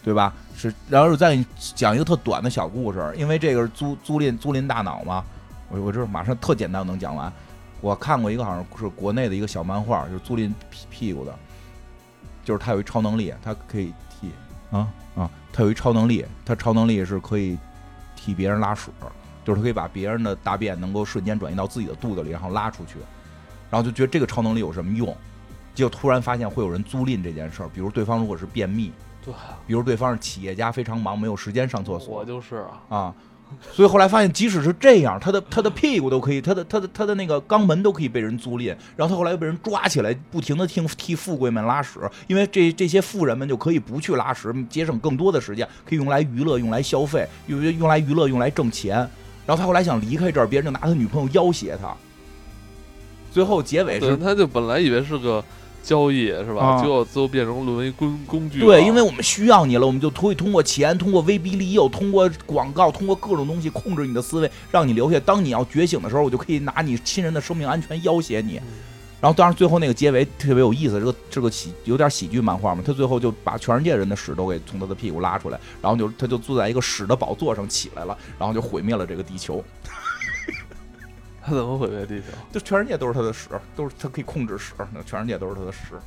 对吧？是，然后再给你讲一个特短的小故事，因为这个是租租赁租赁大脑嘛，我我这马上特简单能讲完。我看过一个好像是国内的一个小漫画，就是租赁屁屁股的。就是他有一超能力，他可以替啊啊，他有一超能力，他超能力是可以替别人拉屎，就是他可以把别人的大便能够瞬间转移到自己的肚子里，然后拉出去，然后就觉得这个超能力有什么用？结果突然发现会有人租赁这件事儿，比如对方如果是便秘，对，比如对方是企业家非常忙没有时间上厕所，我就是啊啊。所以后来发现，即使是这样，他的他的屁股都可以，他的他的他的那个肛门都可以被人租赁。然后他后来又被人抓起来，不停的替替富贵们拉屎，因为这这些富人们就可以不去拉屎，节省更多的时间，可以用来娱乐，用来消费，用用来娱乐，用来挣钱。然后他后来想离开这儿，别人就拿他女朋友要挟他。最后结尾是，他就本来以为是个。交易是吧？最后最后变成沦为工工具。对，因为我们需要你了，我们就可以通过钱、通过威逼利诱、通过广告、通过各种东西控制你的思维，让你留下。当你要觉醒的时候，我就可以拿你亲人的生命安全要挟你。然后，当然最后那个结尾特别有意思，这个这个喜有点喜剧漫画嘛。他最后就把全世界人的屎都给从他的屁股拉出来，然后就他就坐在一个屎的宝座上起来了，然后就毁灭了这个地球。他怎么毁灭地球？就全世界都是他的屎，都是他可以控制屎，那全世界都是他的屎。